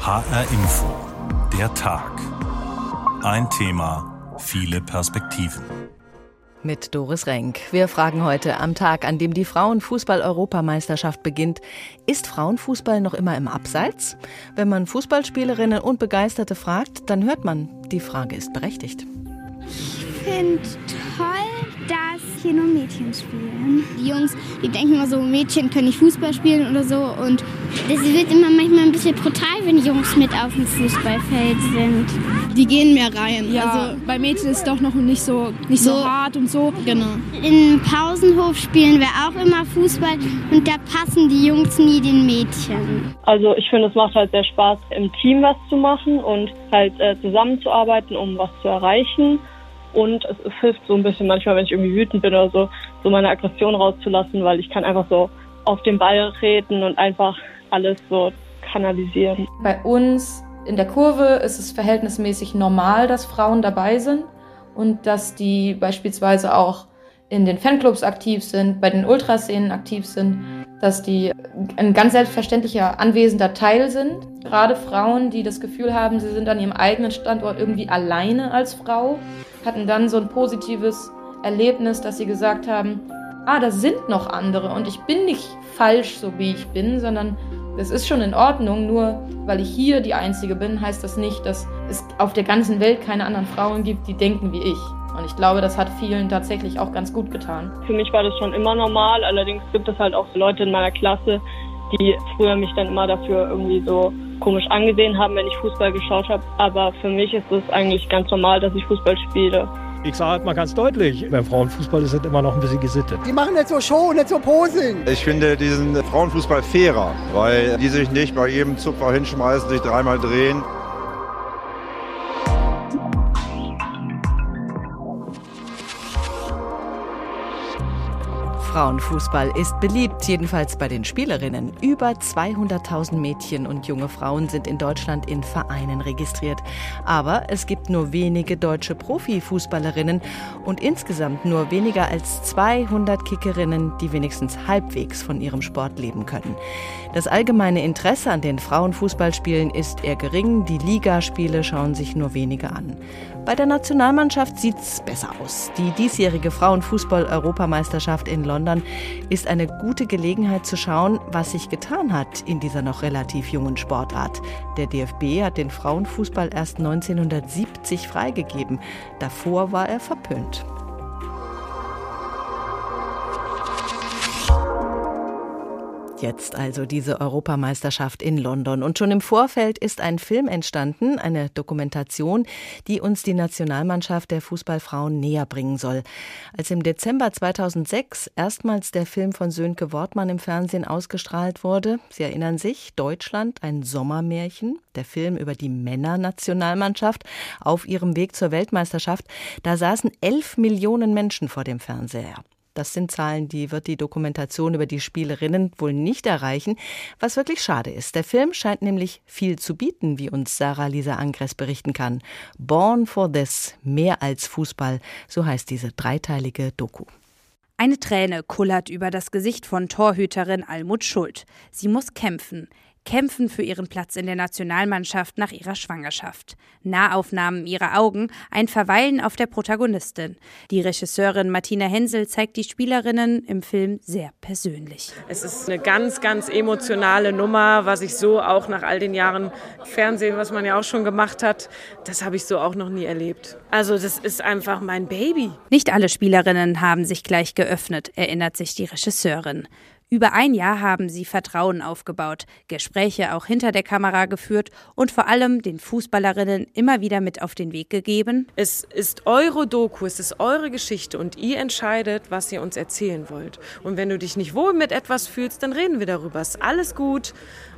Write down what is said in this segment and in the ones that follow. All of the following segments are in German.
HR Info. Der Tag. Ein Thema, viele Perspektiven. Mit Doris Renk. Wir fragen heute am Tag, an dem die Frauenfußball-Europameisterschaft beginnt, ist Frauenfußball noch immer im Abseits? Wenn man Fußballspielerinnen und Begeisterte fragt, dann hört man, die Frage ist berechtigt. Ich finde toll, dass hier nur Mädchen spielen. Die Jungs, die denken immer so, Mädchen können nicht Fußball spielen oder so. Und das wird immer manchmal ein bisschen brutal, wenn Jungs mit auf dem Fußballfeld sind. Die gehen mehr rein. Ja, also bei Mädchen ist es doch noch nicht so, nicht so, so hart und so. Genau. Im Pausenhof spielen wir auch immer Fußball und da passen die Jungs nie den Mädchen. Also ich finde, es macht halt sehr Spaß, im Team was zu machen und halt äh, zusammenzuarbeiten, um was zu erreichen. Und es, es, hilft so ein bisschen manchmal, wenn ich irgendwie wütend bin oder so, so meine Aggression rauszulassen, weil ich kann einfach so auf den Ball treten und einfach alles so kanalisieren. Bei uns in der Kurve ist es verhältnismäßig normal, dass Frauen dabei sind und dass die beispielsweise auch in den Fanclubs aktiv sind, bei den Ultraszenen aktiv sind, dass die ein ganz selbstverständlicher anwesender Teil sind. Gerade Frauen, die das Gefühl haben, sie sind an ihrem eigenen Standort irgendwie alleine als Frau hatten dann so ein positives Erlebnis, dass sie gesagt haben, ah, da sind noch andere und ich bin nicht falsch, so wie ich bin, sondern es ist schon in Ordnung, nur weil ich hier die Einzige bin, heißt das nicht, dass es auf der ganzen Welt keine anderen Frauen gibt, die denken wie ich. Und ich glaube, das hat vielen tatsächlich auch ganz gut getan. Für mich war das schon immer normal, allerdings gibt es halt auch Leute in meiner Klasse, die früher mich dann immer dafür irgendwie so komisch angesehen haben, wenn ich Fußball geschaut habe. Aber für mich ist es eigentlich ganz normal, dass ich Fußball spiele. Ich sage halt mal ganz deutlich, beim Frauenfußball ist es immer noch ein bisschen gesittet. Die machen nicht so Show, nicht so Posing. Ich finde diesen Frauenfußball fairer, weil die sich nicht bei jedem Zupfer hinschmeißen, sich dreimal drehen. Frauenfußball ist beliebt, jedenfalls bei den Spielerinnen. Über 200.000 Mädchen und junge Frauen sind in Deutschland in Vereinen registriert. Aber es gibt nur wenige deutsche Profifußballerinnen und insgesamt nur weniger als 200 Kickerinnen, die wenigstens halbwegs von ihrem Sport leben können. Das allgemeine Interesse an den Frauenfußballspielen ist eher gering. Die Ligaspiele schauen sich nur wenige an. Bei der Nationalmannschaft sieht es besser aus. Die diesjährige Frauenfußball-Europameisterschaft in London ist eine gute Gelegenheit zu schauen, was sich getan hat in dieser noch relativ jungen Sportart. Der DFB hat den Frauenfußball erst 1970 freigegeben. Davor war er verpönt. Jetzt also diese Europameisterschaft in London. Und schon im Vorfeld ist ein Film entstanden, eine Dokumentation, die uns die Nationalmannschaft der Fußballfrauen näher bringen soll. Als im Dezember 2006 erstmals der Film von Sönke Wortmann im Fernsehen ausgestrahlt wurde, Sie erinnern sich, Deutschland, ein Sommermärchen, der Film über die Männernationalmannschaft auf ihrem Weg zur Weltmeisterschaft, da saßen elf Millionen Menschen vor dem Fernseher. Das sind Zahlen, die wird die Dokumentation über die Spielerinnen wohl nicht erreichen, was wirklich schade ist. Der Film scheint nämlich viel zu bieten, wie uns Sarah Lisa Angres berichten kann. Born for This, mehr als Fußball, so heißt diese dreiteilige Doku. Eine Träne kullert über das Gesicht von Torhüterin Almut Schuld. Sie muss kämpfen kämpfen für ihren Platz in der Nationalmannschaft nach ihrer Schwangerschaft. Nahaufnahmen ihrer Augen, ein Verweilen auf der Protagonistin. Die Regisseurin Martina Hensel zeigt die Spielerinnen im Film sehr persönlich. Es ist eine ganz, ganz emotionale Nummer, was ich so auch nach all den Jahren Fernsehen, was man ja auch schon gemacht hat, das habe ich so auch noch nie erlebt. Also das ist einfach mein Baby. Nicht alle Spielerinnen haben sich gleich geöffnet, erinnert sich die Regisseurin. Über ein Jahr haben sie Vertrauen aufgebaut, Gespräche auch hinter der Kamera geführt und vor allem den Fußballerinnen immer wieder mit auf den Weg gegeben. Es ist eure Doku, es ist eure Geschichte und ihr entscheidet, was ihr uns erzählen wollt. Und wenn du dich nicht wohl mit etwas fühlst, dann reden wir darüber. Ist alles gut.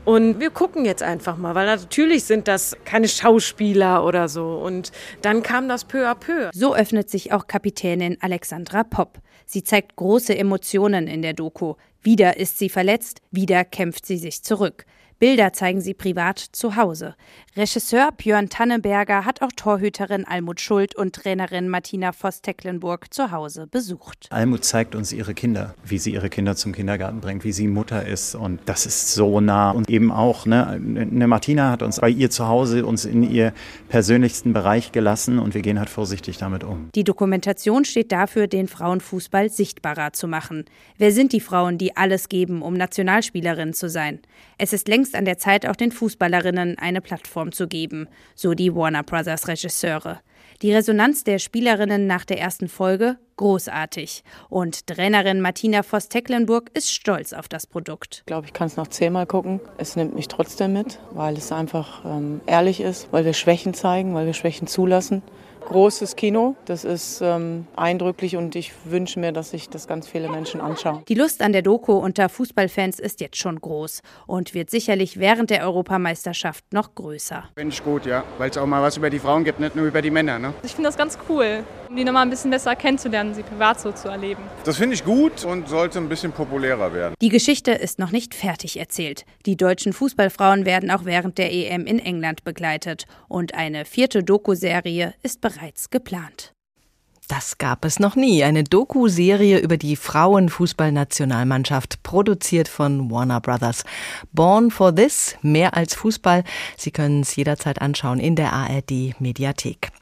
Und wir gucken jetzt einfach mal, weil natürlich sind das keine Schauspieler oder so. Und dann kam das peu à peu. So öffnet sich auch Kapitänin Alexandra Popp. Sie zeigt große Emotionen in der Doku. Wieder ist sie verletzt, wieder kämpft sie sich zurück. Bilder zeigen sie privat zu Hause. Regisseur Björn Tannenberger hat auch Torhüterin Almut Schuld und Trainerin Martina Voss-Tecklenburg zu Hause besucht. Almut zeigt uns ihre Kinder, wie sie ihre Kinder zum Kindergarten bringt, wie sie Mutter ist und das ist so nah und eben auch, ne, eine Martina hat uns bei ihr zu Hause uns in ihr persönlichsten Bereich gelassen und wir gehen halt vorsichtig damit um. Die Dokumentation steht dafür, den Frauenfußball sichtbarer zu machen. Wer sind die Frauen, die alles geben, um Nationalspielerinnen zu sein? Es ist längst an der Zeit, auch den Fußballerinnen eine Plattform zu geben, so die Warner Brothers Regisseure. Die Resonanz der Spielerinnen nach der ersten Folge großartig. Und Trainerin Martina Voss-Tecklenburg ist stolz auf das Produkt. Ich glaube, ich kann es noch zehnmal gucken. Es nimmt mich trotzdem mit, weil es einfach ähm, ehrlich ist, weil wir Schwächen zeigen, weil wir Schwächen zulassen großes Kino. Das ist ähm, eindrücklich und ich wünsche mir, dass sich das ganz viele Menschen anschauen. Die Lust an der Doku unter Fußballfans ist jetzt schon groß und wird sicherlich während der Europameisterschaft noch größer. Finde ich gut, ja, weil es auch mal was über die Frauen gibt, nicht nur über die Männer. Ne? Ich finde das ganz cool, um die nochmal ein bisschen besser kennenzulernen, sie privat so zu erleben. Das finde ich gut und sollte ein bisschen populärer werden. Die Geschichte ist noch nicht fertig erzählt. Die deutschen Fußballfrauen werden auch während der EM in England begleitet und eine vierte Doku-Serie ist bereits bereits geplant. Das gab es noch nie. Eine Doku-Serie über die Frauenfußballnationalmannschaft, produziert von Warner Brothers. Born for This, mehr als Fußball. Sie können es jederzeit anschauen in der ARD-Mediathek.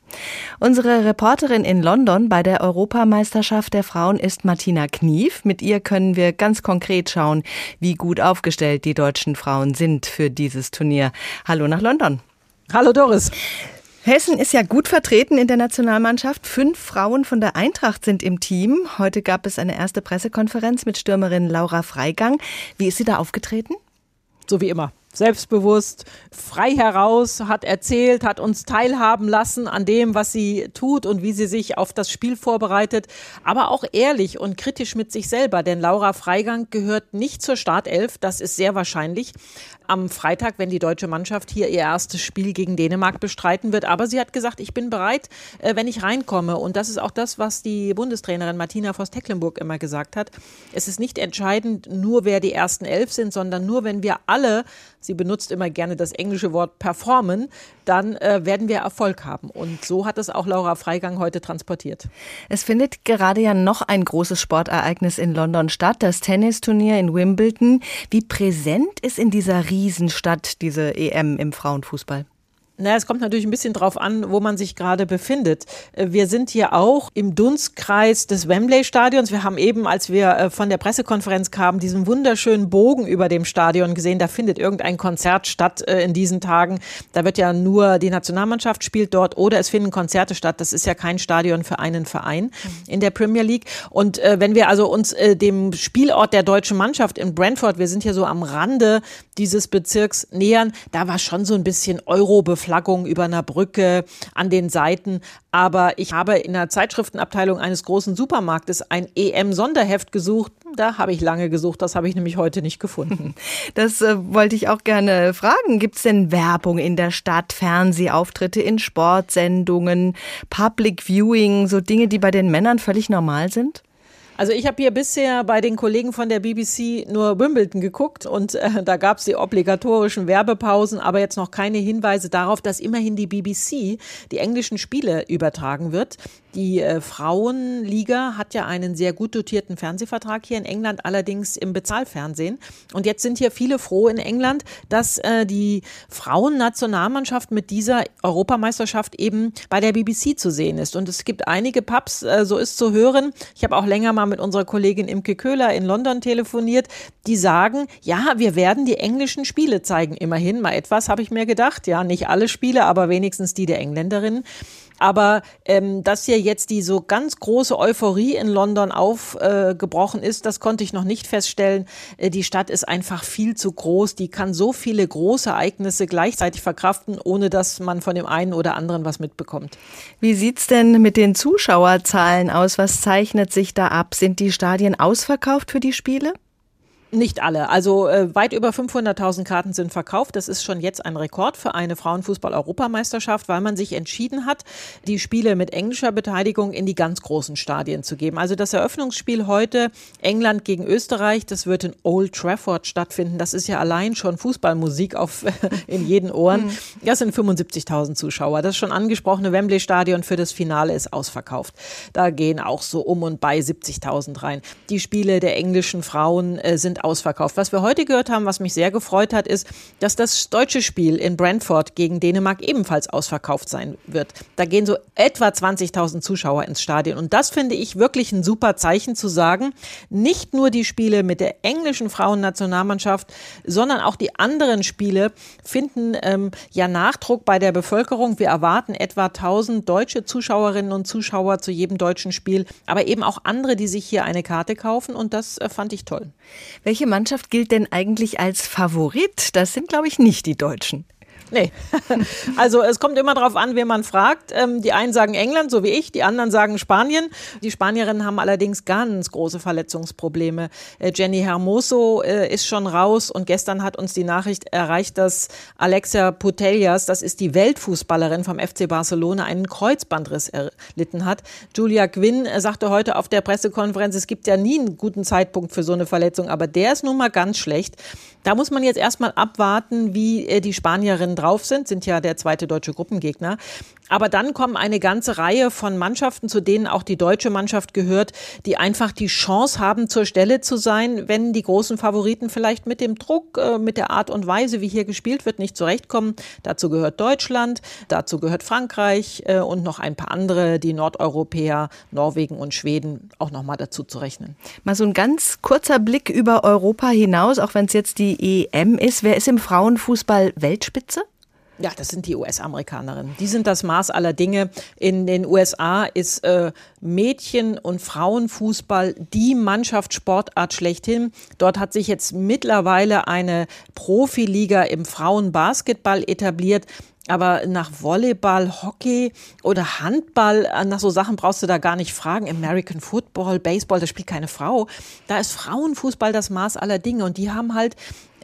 Unsere Reporterin in London bei der Europameisterschaft der Frauen ist Martina Knief. Mit ihr können wir ganz konkret schauen, wie gut aufgestellt die deutschen Frauen sind für dieses Turnier. Hallo nach London. Hallo Doris. Hessen ist ja gut vertreten in der Nationalmannschaft. Fünf Frauen von der Eintracht sind im Team. Heute gab es eine erste Pressekonferenz mit Stürmerin Laura Freigang. Wie ist sie da aufgetreten? So wie immer selbstbewusst, frei heraus, hat erzählt, hat uns teilhaben lassen an dem, was sie tut und wie sie sich auf das Spiel vorbereitet, aber auch ehrlich und kritisch mit sich selber, denn Laura Freigang gehört nicht zur Startelf, das ist sehr wahrscheinlich am Freitag, wenn die deutsche Mannschaft hier ihr erstes Spiel gegen Dänemark bestreiten wird, aber sie hat gesagt, ich bin bereit, äh, wenn ich reinkomme und das ist auch das, was die Bundestrainerin Martina Voss-Tecklenburg immer gesagt hat. Es ist nicht entscheidend nur, wer die ersten elf sind, sondern nur, wenn wir alle sie benutzt immer gerne das englische Wort performen, dann äh, werden wir Erfolg haben. Und so hat es auch Laura Freigang heute transportiert. Es findet gerade ja noch ein großes Sportereignis in London statt, das Tennisturnier in Wimbledon. Wie präsent ist in dieser Riesenstadt diese EM im Frauenfußball? Na, es kommt natürlich ein bisschen drauf an, wo man sich gerade befindet. Äh, wir sind hier auch im Dunstkreis des Wembley-Stadions. Wir haben eben, als wir äh, von der Pressekonferenz kamen, diesen wunderschönen Bogen über dem Stadion gesehen. Da findet irgendein Konzert statt äh, in diesen Tagen. Da wird ja nur die Nationalmannschaft spielt dort oder es finden Konzerte statt. Das ist ja kein Stadion für einen Verein in der Premier League. Und wenn wir also uns dem Spielort der deutschen Mannschaft in Brentford, wir sind hier so am Rande dieses Bezirks nähern, da war schon so ein bisschen Euro Beflaggung über einer Brücke an den Seiten. Aber ich habe in der Zeitschriftenabteilung eines großen Supermarktes ein EM-Sonderheft gesucht. Da habe ich lange gesucht, das habe ich nämlich heute nicht gefunden. Das äh, wollte ich auch gerne fragen. Gibt es denn Werbung in der Stadt, Fernsehauftritte in Sportsendungen, Public Viewing, so Dinge, die bei den Männern völlig normal sind? Also ich habe hier bisher bei den Kollegen von der BBC nur Wimbledon geguckt und äh, da gab es die obligatorischen Werbepausen, aber jetzt noch keine Hinweise darauf, dass immerhin die BBC die englischen Spiele übertragen wird. Die äh, Frauenliga hat ja einen sehr gut dotierten Fernsehvertrag hier in England, allerdings im Bezahlfernsehen. Und jetzt sind hier viele froh in England, dass äh, die Frauennationalmannschaft mit dieser Europameisterschaft eben bei der BBC zu sehen ist. Und es gibt einige Pubs, äh, so ist zu hören. Ich habe auch länger mal mit unserer Kollegin Imke Köhler in London telefoniert, die sagen, ja, wir werden die englischen Spiele zeigen. Immerhin mal etwas, habe ich mir gedacht. Ja, nicht alle Spiele, aber wenigstens die der Engländerinnen. Aber ähm, dass hier jetzt die so ganz große Euphorie in London aufgebrochen äh, ist, das konnte ich noch nicht feststellen. Äh, die Stadt ist einfach viel zu groß. Die kann so viele große Ereignisse gleichzeitig verkraften, ohne dass man von dem einen oder anderen was mitbekommt. Wie sieht's denn mit den Zuschauerzahlen aus? Was zeichnet sich da ab? Sind die Stadien ausverkauft für die Spiele? Nicht alle. Also äh, weit über 500.000 Karten sind verkauft. Das ist schon jetzt ein Rekord für eine Frauenfußball-Europameisterschaft, weil man sich entschieden hat, die Spiele mit englischer Beteiligung in die ganz großen Stadien zu geben. Also das Eröffnungsspiel heute England gegen Österreich, das wird in Old Trafford stattfinden. Das ist ja allein schon Fußballmusik auf in jeden Ohren. Mhm. Das sind 75.000 Zuschauer. Das schon angesprochene Wembley Stadion für das Finale ist ausverkauft. Da gehen auch so um und bei 70.000 rein. Die Spiele der englischen Frauen äh, sind ausverkauft. Was wir heute gehört haben, was mich sehr gefreut hat, ist, dass das deutsche Spiel in Brentford gegen Dänemark ebenfalls ausverkauft sein wird. Da gehen so etwa 20.000 Zuschauer ins Stadion. Und das finde ich wirklich ein super Zeichen zu sagen, nicht nur die Spiele mit der englischen Frauennationalmannschaft, sondern auch die anderen Spiele finden ähm, ja Nachdruck bei der Bevölkerung. Wir erwarten etwa 1000 deutsche Zuschauerinnen und Zuschauer zu jedem deutschen Spiel, aber eben auch andere, die sich hier eine Karte kaufen. Und das äh, fand ich toll. Welche Mannschaft gilt denn eigentlich als Favorit? Das sind, glaube ich, nicht die Deutschen. Nee. Also es kommt immer darauf an, wen man fragt. Ähm, die einen sagen England, so wie ich, die anderen sagen Spanien. Die Spanierinnen haben allerdings ganz große Verletzungsprobleme. Äh, Jenny Hermoso äh, ist schon raus und gestern hat uns die Nachricht erreicht, dass Alexia Putellas, das ist die Weltfußballerin vom FC Barcelona, einen Kreuzbandriss erlitten hat. Julia Quinn äh, sagte heute auf der Pressekonferenz, es gibt ja nie einen guten Zeitpunkt für so eine Verletzung, aber der ist nun mal ganz schlecht. Da muss man jetzt erstmal abwarten, wie die Spanierinnen drauf sind, sind ja der zweite deutsche Gruppengegner. Aber dann kommen eine ganze Reihe von Mannschaften, zu denen auch die deutsche Mannschaft gehört, die einfach die Chance haben, zur Stelle zu sein, wenn die großen Favoriten vielleicht mit dem Druck, äh, mit der Art und Weise, wie hier gespielt wird, nicht zurechtkommen. Dazu gehört Deutschland, dazu gehört Frankreich äh, und noch ein paar andere, die Nordeuropäer, Norwegen und Schweden auch noch mal dazu zu rechnen. Mal so ein ganz kurzer Blick über Europa hinaus, auch wenn es jetzt die EM ist. Wer ist im Frauenfußball Weltspitze? Ja, das sind die US-Amerikanerinnen. Die sind das Maß aller Dinge. In den USA ist äh, Mädchen- und Frauenfußball die Mannschaftssportart schlechthin. Dort hat sich jetzt mittlerweile eine Profiliga im Frauenbasketball etabliert. Aber nach Volleyball, Hockey oder Handball, äh, nach so Sachen brauchst du da gar nicht fragen. American Football, Baseball, da spielt keine Frau. Da ist Frauenfußball das Maß aller Dinge. Und die haben halt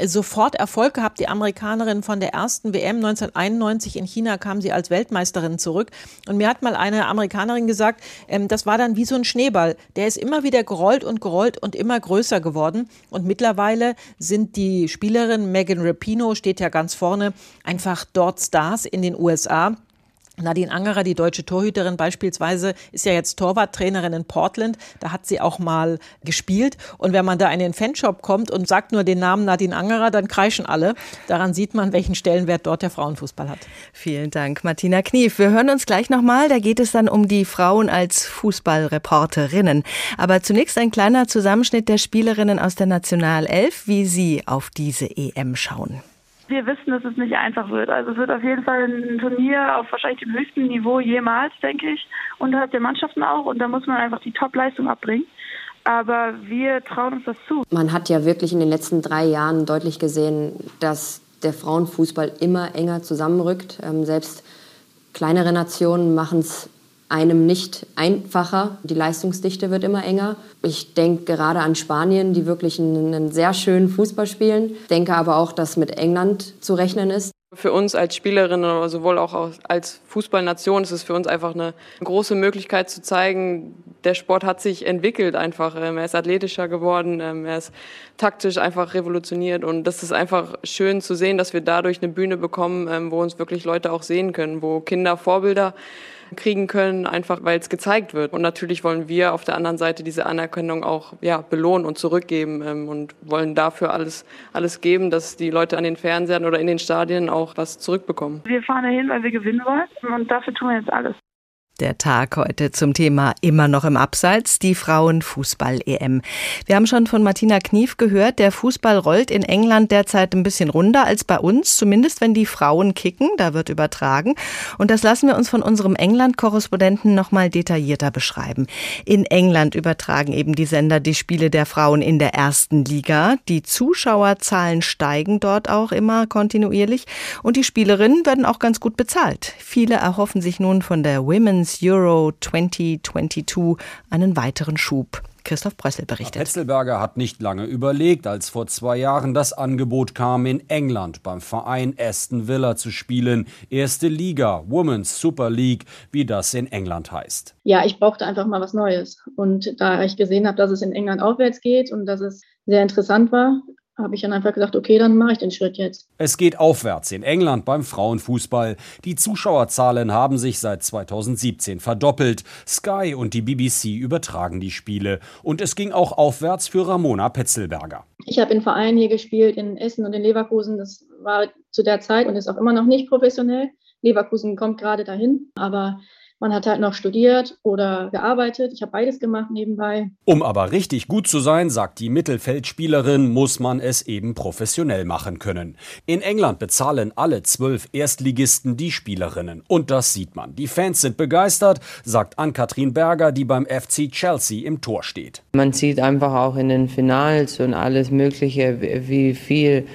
sofort Erfolg gehabt. Die Amerikanerin von der ersten WM 1991 in China kam sie als Weltmeisterin zurück. Und mir hat mal eine Amerikanerin gesagt, ähm, das war dann wie so ein Schneeball. Der ist immer wieder gerollt und gerollt und immer größer geworden. Und mittlerweile sind die Spielerinnen, Megan Rapino steht ja ganz vorne, einfach dort Stars in den USA. Nadine Angerer, die deutsche Torhüterin beispielsweise, ist ja jetzt Torwarttrainerin in Portland. Da hat sie auch mal gespielt. Und wenn man da in den Fanshop kommt und sagt nur den Namen Nadine Angerer, dann kreischen alle. Daran sieht man, welchen Stellenwert dort der Frauenfußball hat. Vielen Dank, Martina Knief. Wir hören uns gleich nochmal. Da geht es dann um die Frauen als Fußballreporterinnen. Aber zunächst ein kleiner Zusammenschnitt der Spielerinnen aus der Nationalelf, wie sie auf diese EM schauen wir wissen, dass es nicht einfach wird. Also es wird auf jeden Fall ein Turnier auf wahrscheinlich dem höchsten Niveau jemals, denke ich, unterhalb der Mannschaften auch. Und da muss man einfach die Top-Leistung abbringen. Aber wir trauen uns das zu. Man hat ja wirklich in den letzten drei Jahren deutlich gesehen, dass der Frauenfußball immer enger zusammenrückt. Ähm, selbst kleinere Nationen machen es einem nicht einfacher. Die Leistungsdichte wird immer enger. Ich denke gerade an Spanien, die wirklich einen, sehr schönen Fußball spielen. Denke aber auch, dass mit England zu rechnen ist. Für uns als Spielerinnen, aber sowohl auch als Fußballnation ist es für uns einfach eine große Möglichkeit zu zeigen, der Sport hat sich entwickelt einfach. Ähm, er ist athletischer geworden, ähm, er ist taktisch einfach revolutioniert und das ist einfach schön zu sehen, dass wir dadurch eine Bühne bekommen, ähm, wo uns wirklich Leute auch sehen können, wo Kinder Vorbilder kriegen können, einfach weil es gezeigt wird. Und natürlich wollen wir auf der anderen Seite diese Anerkennung auch ja, belohnen und zurückgeben ähm, und wollen dafür alles, alles geben, dass die Leute an den Fernsehern oder in den Stadien auch was zurückbekommen. Wir fahren dahin, weil wir gewinnen wollen und dafür tun wir jetzt alles. Der Tag heute zum Thema immer noch im Abseits, die Frauenfußball-EM. Wir haben schon von Martina Knief gehört, der Fußball rollt in England derzeit ein bisschen runder als bei uns, zumindest wenn die Frauen kicken, da wird übertragen. Und das lassen wir uns von unserem England-Korrespondenten nochmal detaillierter beschreiben. In England übertragen eben die Sender die Spiele der Frauen in der ersten Liga. Die Zuschauerzahlen steigen dort auch immer kontinuierlich und die Spielerinnen werden auch ganz gut bezahlt. Viele erhoffen sich nun von der Women's Women's Euro 2022 einen weiteren Schub. Christoph Brössel berichtet. Petzelberger hat nicht lange überlegt, als vor zwei Jahren das Angebot kam, in England beim Verein Aston Villa zu spielen. Erste Liga, Women's Super League, wie das in England heißt. Ja, ich brauchte einfach mal was Neues. Und da ich gesehen habe, dass es in England aufwärts geht und dass es sehr interessant war, habe ich dann einfach gesagt, okay, dann mache ich den Schritt jetzt. Es geht aufwärts in England beim Frauenfußball. Die Zuschauerzahlen haben sich seit 2017 verdoppelt. Sky und die BBC übertragen die Spiele. Und es ging auch aufwärts für Ramona Petzelberger. Ich habe in Vereinen hier gespielt, in Essen und in Leverkusen. Das war zu der Zeit und ist auch immer noch nicht professionell. Leverkusen kommt gerade dahin, aber man hat halt noch studiert oder gearbeitet. Ich habe beides gemacht nebenbei. Um aber richtig gut zu sein, sagt die Mittelfeldspielerin, muss man es eben professionell machen können. In England bezahlen alle zwölf Erstligisten die Spielerinnen. Und das sieht man. Die Fans sind begeistert, sagt Ann-Kathrin Berger, die beim FC Chelsea im Tor steht. Man sieht einfach auch in den Finals und alles Mögliche, wie viel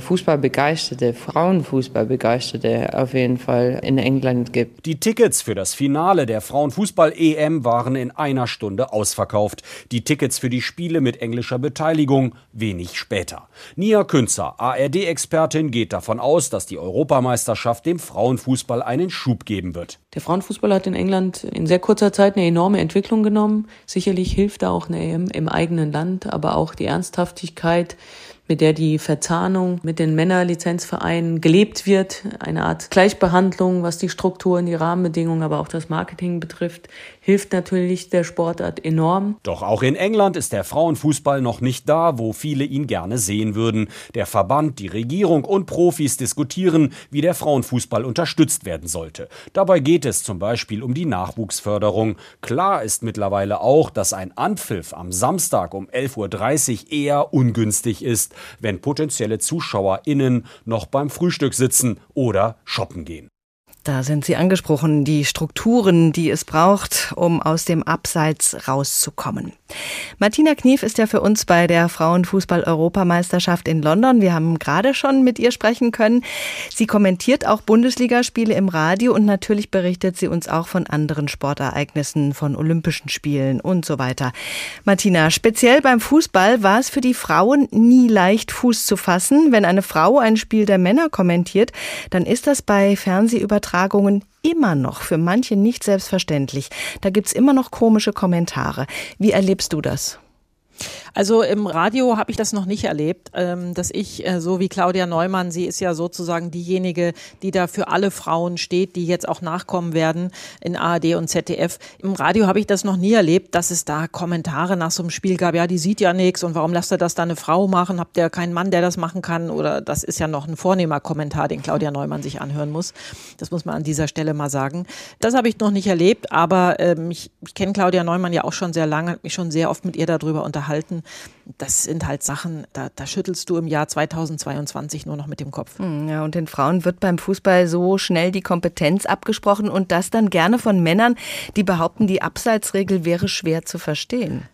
Fußballbegeisterte, Frauenfußballbegeisterte auf jeden Fall in England gibt. Die Tickets für das Finale der Frauenfußball-EM waren in einer Stunde ausverkauft. Die Tickets für die Spiele mit englischer Beteiligung wenig später. Nia Künzer, ARD-Expertin, geht davon aus, dass die Europameisterschaft dem Frauenfußball einen Schub geben wird. Der Frauenfußball hat in England in sehr kurzer Zeit eine enorme Entwicklung genommen. Sicherlich hilft da auch eine EM im eigenen Land, aber auch die Ernsthaftigkeit mit der die Verzahnung mit den Männerlizenzvereinen gelebt wird. Eine Art Gleichbehandlung, was die Strukturen, die Rahmenbedingungen, aber auch das Marketing betrifft, hilft natürlich der Sportart enorm. Doch auch in England ist der Frauenfußball noch nicht da, wo viele ihn gerne sehen würden. Der Verband, die Regierung und Profis diskutieren, wie der Frauenfußball unterstützt werden sollte. Dabei geht es zum Beispiel um die Nachwuchsförderung. Klar ist mittlerweile auch, dass ein Anpfiff am Samstag um 11.30 Uhr eher ungünstig ist, wenn potenzielle ZuschauerInnen noch beim Frühstück sitzen oder shoppen gehen. Da sind Sie angesprochen, die Strukturen, die es braucht, um aus dem Abseits rauszukommen. Martina Knief ist ja für uns bei der Frauenfußball-Europameisterschaft in London. Wir haben gerade schon mit ihr sprechen können. Sie kommentiert auch Bundesligaspiele im Radio und natürlich berichtet sie uns auch von anderen Sportereignissen, von Olympischen Spielen und so weiter. Martina, speziell beim Fußball war es für die Frauen nie leicht, Fuß zu fassen. Wenn eine Frau ein Spiel der Männer kommentiert, dann ist das bei Fernsehübertragungen Übertragungen immer noch für manche nicht selbstverständlich. Da gibt's immer noch komische Kommentare. Wie erlebst du das? Also im Radio habe ich das noch nicht erlebt, ähm, dass ich, äh, so wie Claudia Neumann, sie ist ja sozusagen diejenige, die da für alle Frauen steht, die jetzt auch nachkommen werden in ARD und ZDF. Im Radio habe ich das noch nie erlebt, dass es da Kommentare nach so einem Spiel gab, ja, die sieht ja nichts und warum lasst ihr das da eine Frau machen? Habt ihr keinen Mann, der das machen kann? Oder das ist ja noch ein vornehmer Kommentar, den Claudia Neumann sich anhören muss. Das muss man an dieser Stelle mal sagen. Das habe ich noch nicht erlebt, aber ähm, ich, ich kenne Claudia Neumann ja auch schon sehr lange, mich schon sehr oft mit ihr darüber unterhalten das sind halt Sachen, da, da, schüttelst du im Jahr 2022 nur noch mit dem Kopf. Hm, ja, und den Frauen wird beim Fußball so schnell die Kompetenz abgesprochen und das dann gerne von Männern, die behaupten, die Abseitsregel wäre schwer zu verstehen.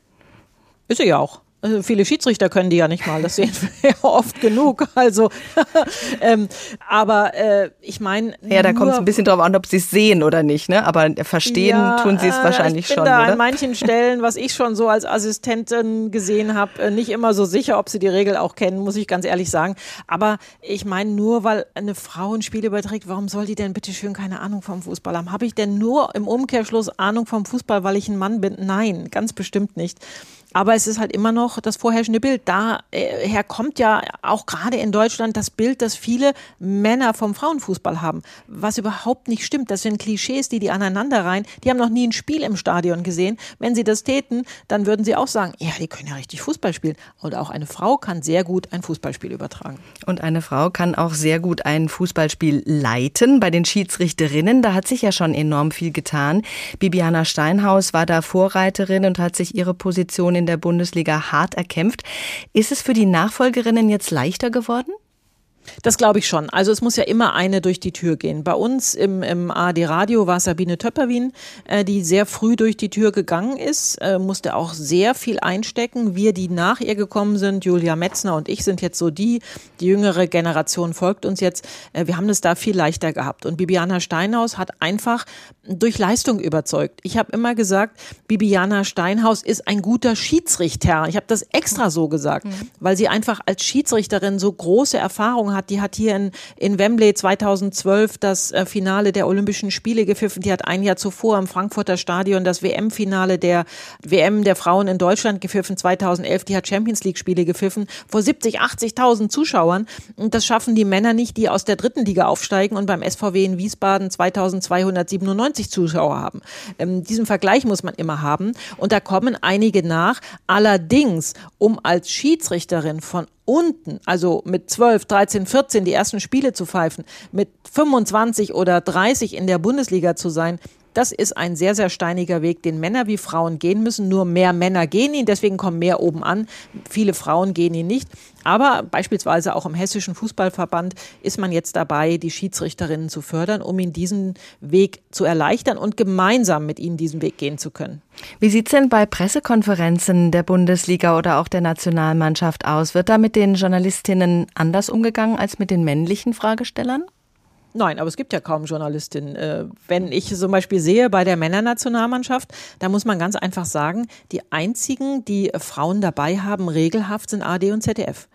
Ist sie ja auch. Also viele Schiedsrichter können die ja nicht mal, das sehen wir ja oft genug. Also, ähm, aber äh, ich meine. Ja, da kommt es ein bisschen drauf an, ob sie es sehen oder nicht, ne? Aber verstehen ja, tun sie es wahrscheinlich ich bin schon. Da oder? an manchen Stellen, was ich schon so als Assistentin gesehen habe, äh, nicht immer so sicher, ob sie die Regel auch kennen, muss ich ganz ehrlich sagen. Aber ich meine, nur weil eine Frau ein Spiel überträgt, warum soll die denn bitte schön keine Ahnung vom Fußball haben? Habe ich denn nur im Umkehrschluss Ahnung vom Fußball, weil ich ein Mann bin? Nein, ganz bestimmt nicht. Aber es ist halt immer noch das vorherrschende Bild. Daher äh, kommt ja auch gerade in Deutschland das Bild, dass viele Männer vom Frauenfußball haben, was überhaupt nicht stimmt. Das sind Klischees, die die aneinander rein. Die haben noch nie ein Spiel im Stadion gesehen. Wenn sie das täten, dann würden sie auch sagen, ja, die können ja richtig Fußball spielen. Und auch eine Frau kann sehr gut ein Fußballspiel übertragen. Und eine Frau kann auch sehr gut ein Fußballspiel leiten. Bei den Schiedsrichterinnen, da hat sich ja schon enorm viel getan. Bibiana Steinhaus war da Vorreiterin und hat sich ihre Position in der Bundesliga hart erkämpft. Ist es für die Nachfolgerinnen jetzt leichter geworden? Das glaube ich schon. Also es muss ja immer eine durch die Tür gehen. Bei uns im, im ARD Radio war Sabine Töpperwien, äh, die sehr früh durch die Tür gegangen ist, äh, musste auch sehr viel einstecken. Wir, die nach ihr gekommen sind, Julia Metzner und ich, sind jetzt so die, die jüngere Generation folgt uns jetzt. Äh, wir haben das da viel leichter gehabt. Und Bibiana Steinhaus hat einfach durch Leistung überzeugt. Ich habe immer gesagt, Bibiana Steinhaus ist ein guter Schiedsrichter. Ich habe das extra so gesagt, mhm. weil sie einfach als Schiedsrichterin so große Erfahrung hat. Die hat hier in, in Wembley 2012 das äh, Finale der Olympischen Spiele gepfiffen. Die hat ein Jahr zuvor im Frankfurter Stadion das WM-Finale der WM der Frauen in Deutschland gepfiffen. 2011, die hat Champions League-Spiele gepfiffen vor 70, 80.000 Zuschauern. Und das schaffen die Männer nicht, die aus der dritten Liga aufsteigen und beim SVW in Wiesbaden 2297 Zuschauer haben. Ähm, diesen Vergleich muss man immer haben. Und da kommen einige nach. Allerdings, um als Schiedsrichterin von unten, also mit 12, 13, 14 die ersten Spiele zu pfeifen, mit 25 oder 30 in der Bundesliga zu sein, das ist ein sehr, sehr steiniger Weg, den Männer wie Frauen gehen müssen. Nur mehr Männer gehen ihn, deswegen kommen mehr oben an. Viele Frauen gehen ihn nicht. Aber beispielsweise auch im Hessischen Fußballverband ist man jetzt dabei, die Schiedsrichterinnen zu fördern, um ihnen diesen Weg zu erleichtern und gemeinsam mit ihnen diesen Weg gehen zu können. Wie sieht es denn bei Pressekonferenzen der Bundesliga oder auch der Nationalmannschaft aus? Wird da mit den Journalistinnen anders umgegangen als mit den männlichen Fragestellern? Nein, aber es gibt ja kaum Journalistinnen. Äh, wenn ich zum Beispiel sehe bei der Männernationalmannschaft, da muss man ganz einfach sagen, die einzigen, die Frauen dabei haben, regelhaft sind AD und ZDF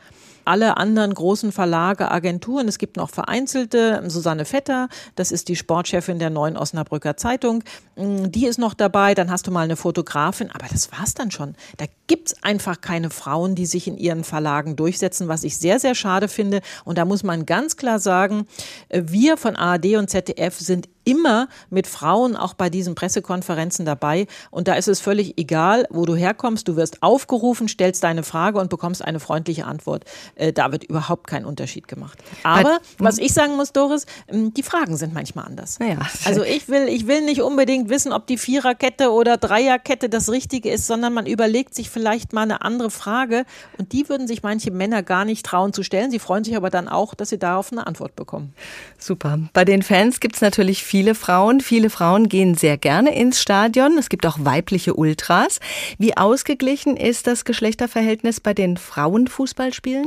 alle anderen großen Verlage, Agenturen. Es gibt noch vereinzelte. Susanne Vetter, das ist die Sportchefin der neuen Osnabrücker Zeitung. Mm, die ist noch dabei. Dann hast du mal eine Fotografin. Aber das war's dann schon. Da gibt's einfach keine Frauen, die sich in ihren Verlagen durchsetzen, was ich sehr, sehr schade finde. Und da muss man ganz klar sagen, äh, wir von ARD und ZDF sind immer mit Frauen auch bei diesen Pressekonferenzen dabei. Und da ist es völlig egal, wo du herkommst. Du wirst aufgerufen, stellst deine Frage und bekommst eine freundliche Antwort. Äh, da wird überhaupt kein Unterschied gemacht. Aber was ich sagen muss, Doris, ähm, die Fragen sind manchmal anders. Ja. Also ich will, ich will nicht unbedingt wissen, ob die Viererkette oder Dreierkette das Richtige ist, sondern man überlegt sich vielleicht mal eine andere Frage. Und die würden sich manche Männer gar nicht trauen zu stellen. Sie freuen sich aber dann auch, dass sie darauf eine Antwort bekommen. Super. Bei den Fans gibt es natürlich viele Frauen. Viele Frauen gehen sehr gerne ins Stadion. Es gibt auch weibliche Ultras. Wie ausgeglichen ist das Geschlechterverhältnis bei den Frauenfußballspielen?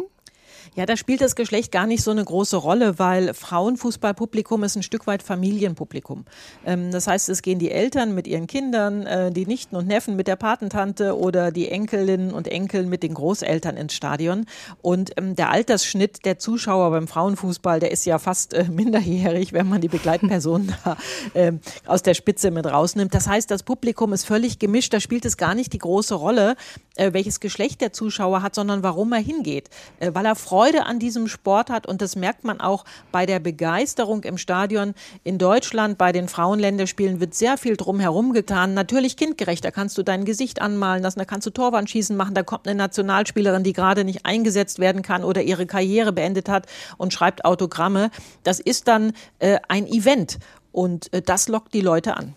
Ja, da spielt das Geschlecht gar nicht so eine große Rolle, weil Frauenfußballpublikum ist ein Stück weit Familienpublikum. Ähm, das heißt, es gehen die Eltern mit ihren Kindern, äh, die Nichten und Neffen mit der Patentante oder die Enkelinnen und Enkel mit den Großeltern ins Stadion. Und ähm, der Altersschnitt der Zuschauer beim Frauenfußball, der ist ja fast äh, minderjährig, wenn man die Begleitpersonen da äh, aus der Spitze mit rausnimmt. Das heißt, das Publikum ist völlig gemischt. Da spielt es gar nicht die große Rolle, äh, welches Geschlecht der Zuschauer hat, sondern warum er hingeht. Äh, weil er Freude Freude an diesem Sport hat. Und das merkt man auch bei der Begeisterung im Stadion. In Deutschland bei den Frauenländerspielen wird sehr viel drumherum getan. Natürlich kindgerecht. Da kannst du dein Gesicht anmalen lassen, da kannst du Torwandschießen machen. Da kommt eine Nationalspielerin, die gerade nicht eingesetzt werden kann oder ihre Karriere beendet hat und schreibt Autogramme. Das ist dann äh, ein Event. Und äh, das lockt die Leute an.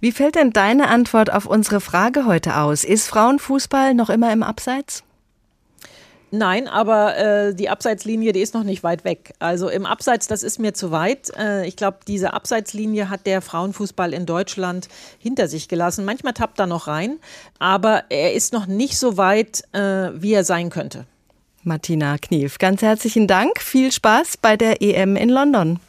Wie fällt denn deine Antwort auf unsere Frage heute aus? Ist Frauenfußball noch immer im Abseits? Nein, aber äh, die Abseitslinie, die ist noch nicht weit weg. Also im Abseits, das ist mir zu weit. Äh, ich glaube, diese Abseitslinie hat der Frauenfußball in Deutschland hinter sich gelassen. Manchmal tappt er noch rein, aber er ist noch nicht so weit, äh, wie er sein könnte. Martina Knief, ganz herzlichen Dank. Viel Spaß bei der EM in London.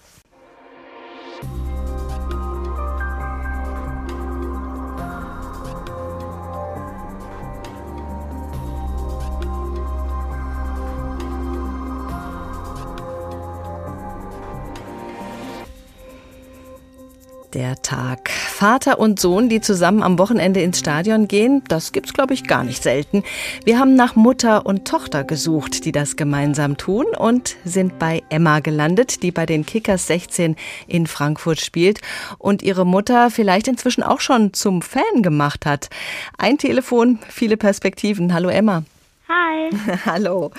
Der Tag. Vater und Sohn, die zusammen am Wochenende ins Stadion gehen, das gibt's glaube ich gar nicht selten. Wir haben nach Mutter und Tochter gesucht, die das gemeinsam tun und sind bei Emma gelandet, die bei den Kickers 16 in Frankfurt spielt und ihre Mutter vielleicht inzwischen auch schon zum Fan gemacht hat. Ein Telefon, viele Perspektiven. Hallo Emma. Hi. Hallo.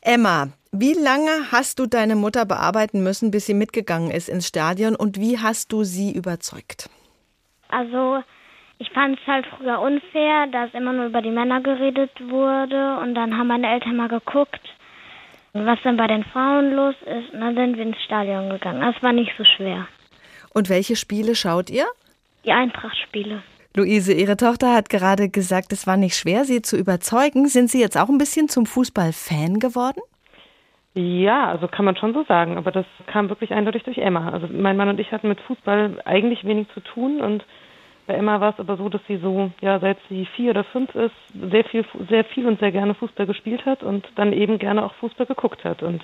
Emma, wie lange hast du deine Mutter bearbeiten müssen, bis sie mitgegangen ist ins Stadion und wie hast du sie überzeugt? Also, ich fand es halt früher unfair, dass immer nur über die Männer geredet wurde und dann haben meine Eltern mal geguckt, was dann bei den Frauen los ist. Und dann sind wir ins Stadion gegangen. Das war nicht so schwer. Und welche Spiele schaut ihr? Die Eintracht-Spiele. Luise, Ihre Tochter hat gerade gesagt, es war nicht schwer, Sie zu überzeugen. Sind Sie jetzt auch ein bisschen zum Fußball-Fan geworden? Ja, also kann man schon so sagen, aber das kam wirklich eindeutig durch Emma. Also mein Mann und ich hatten mit Fußball eigentlich wenig zu tun und bei Emma war es aber so, dass sie so, ja, seit sie vier oder fünf ist, sehr viel, sehr viel und sehr gerne Fußball gespielt hat und dann eben gerne auch Fußball geguckt hat und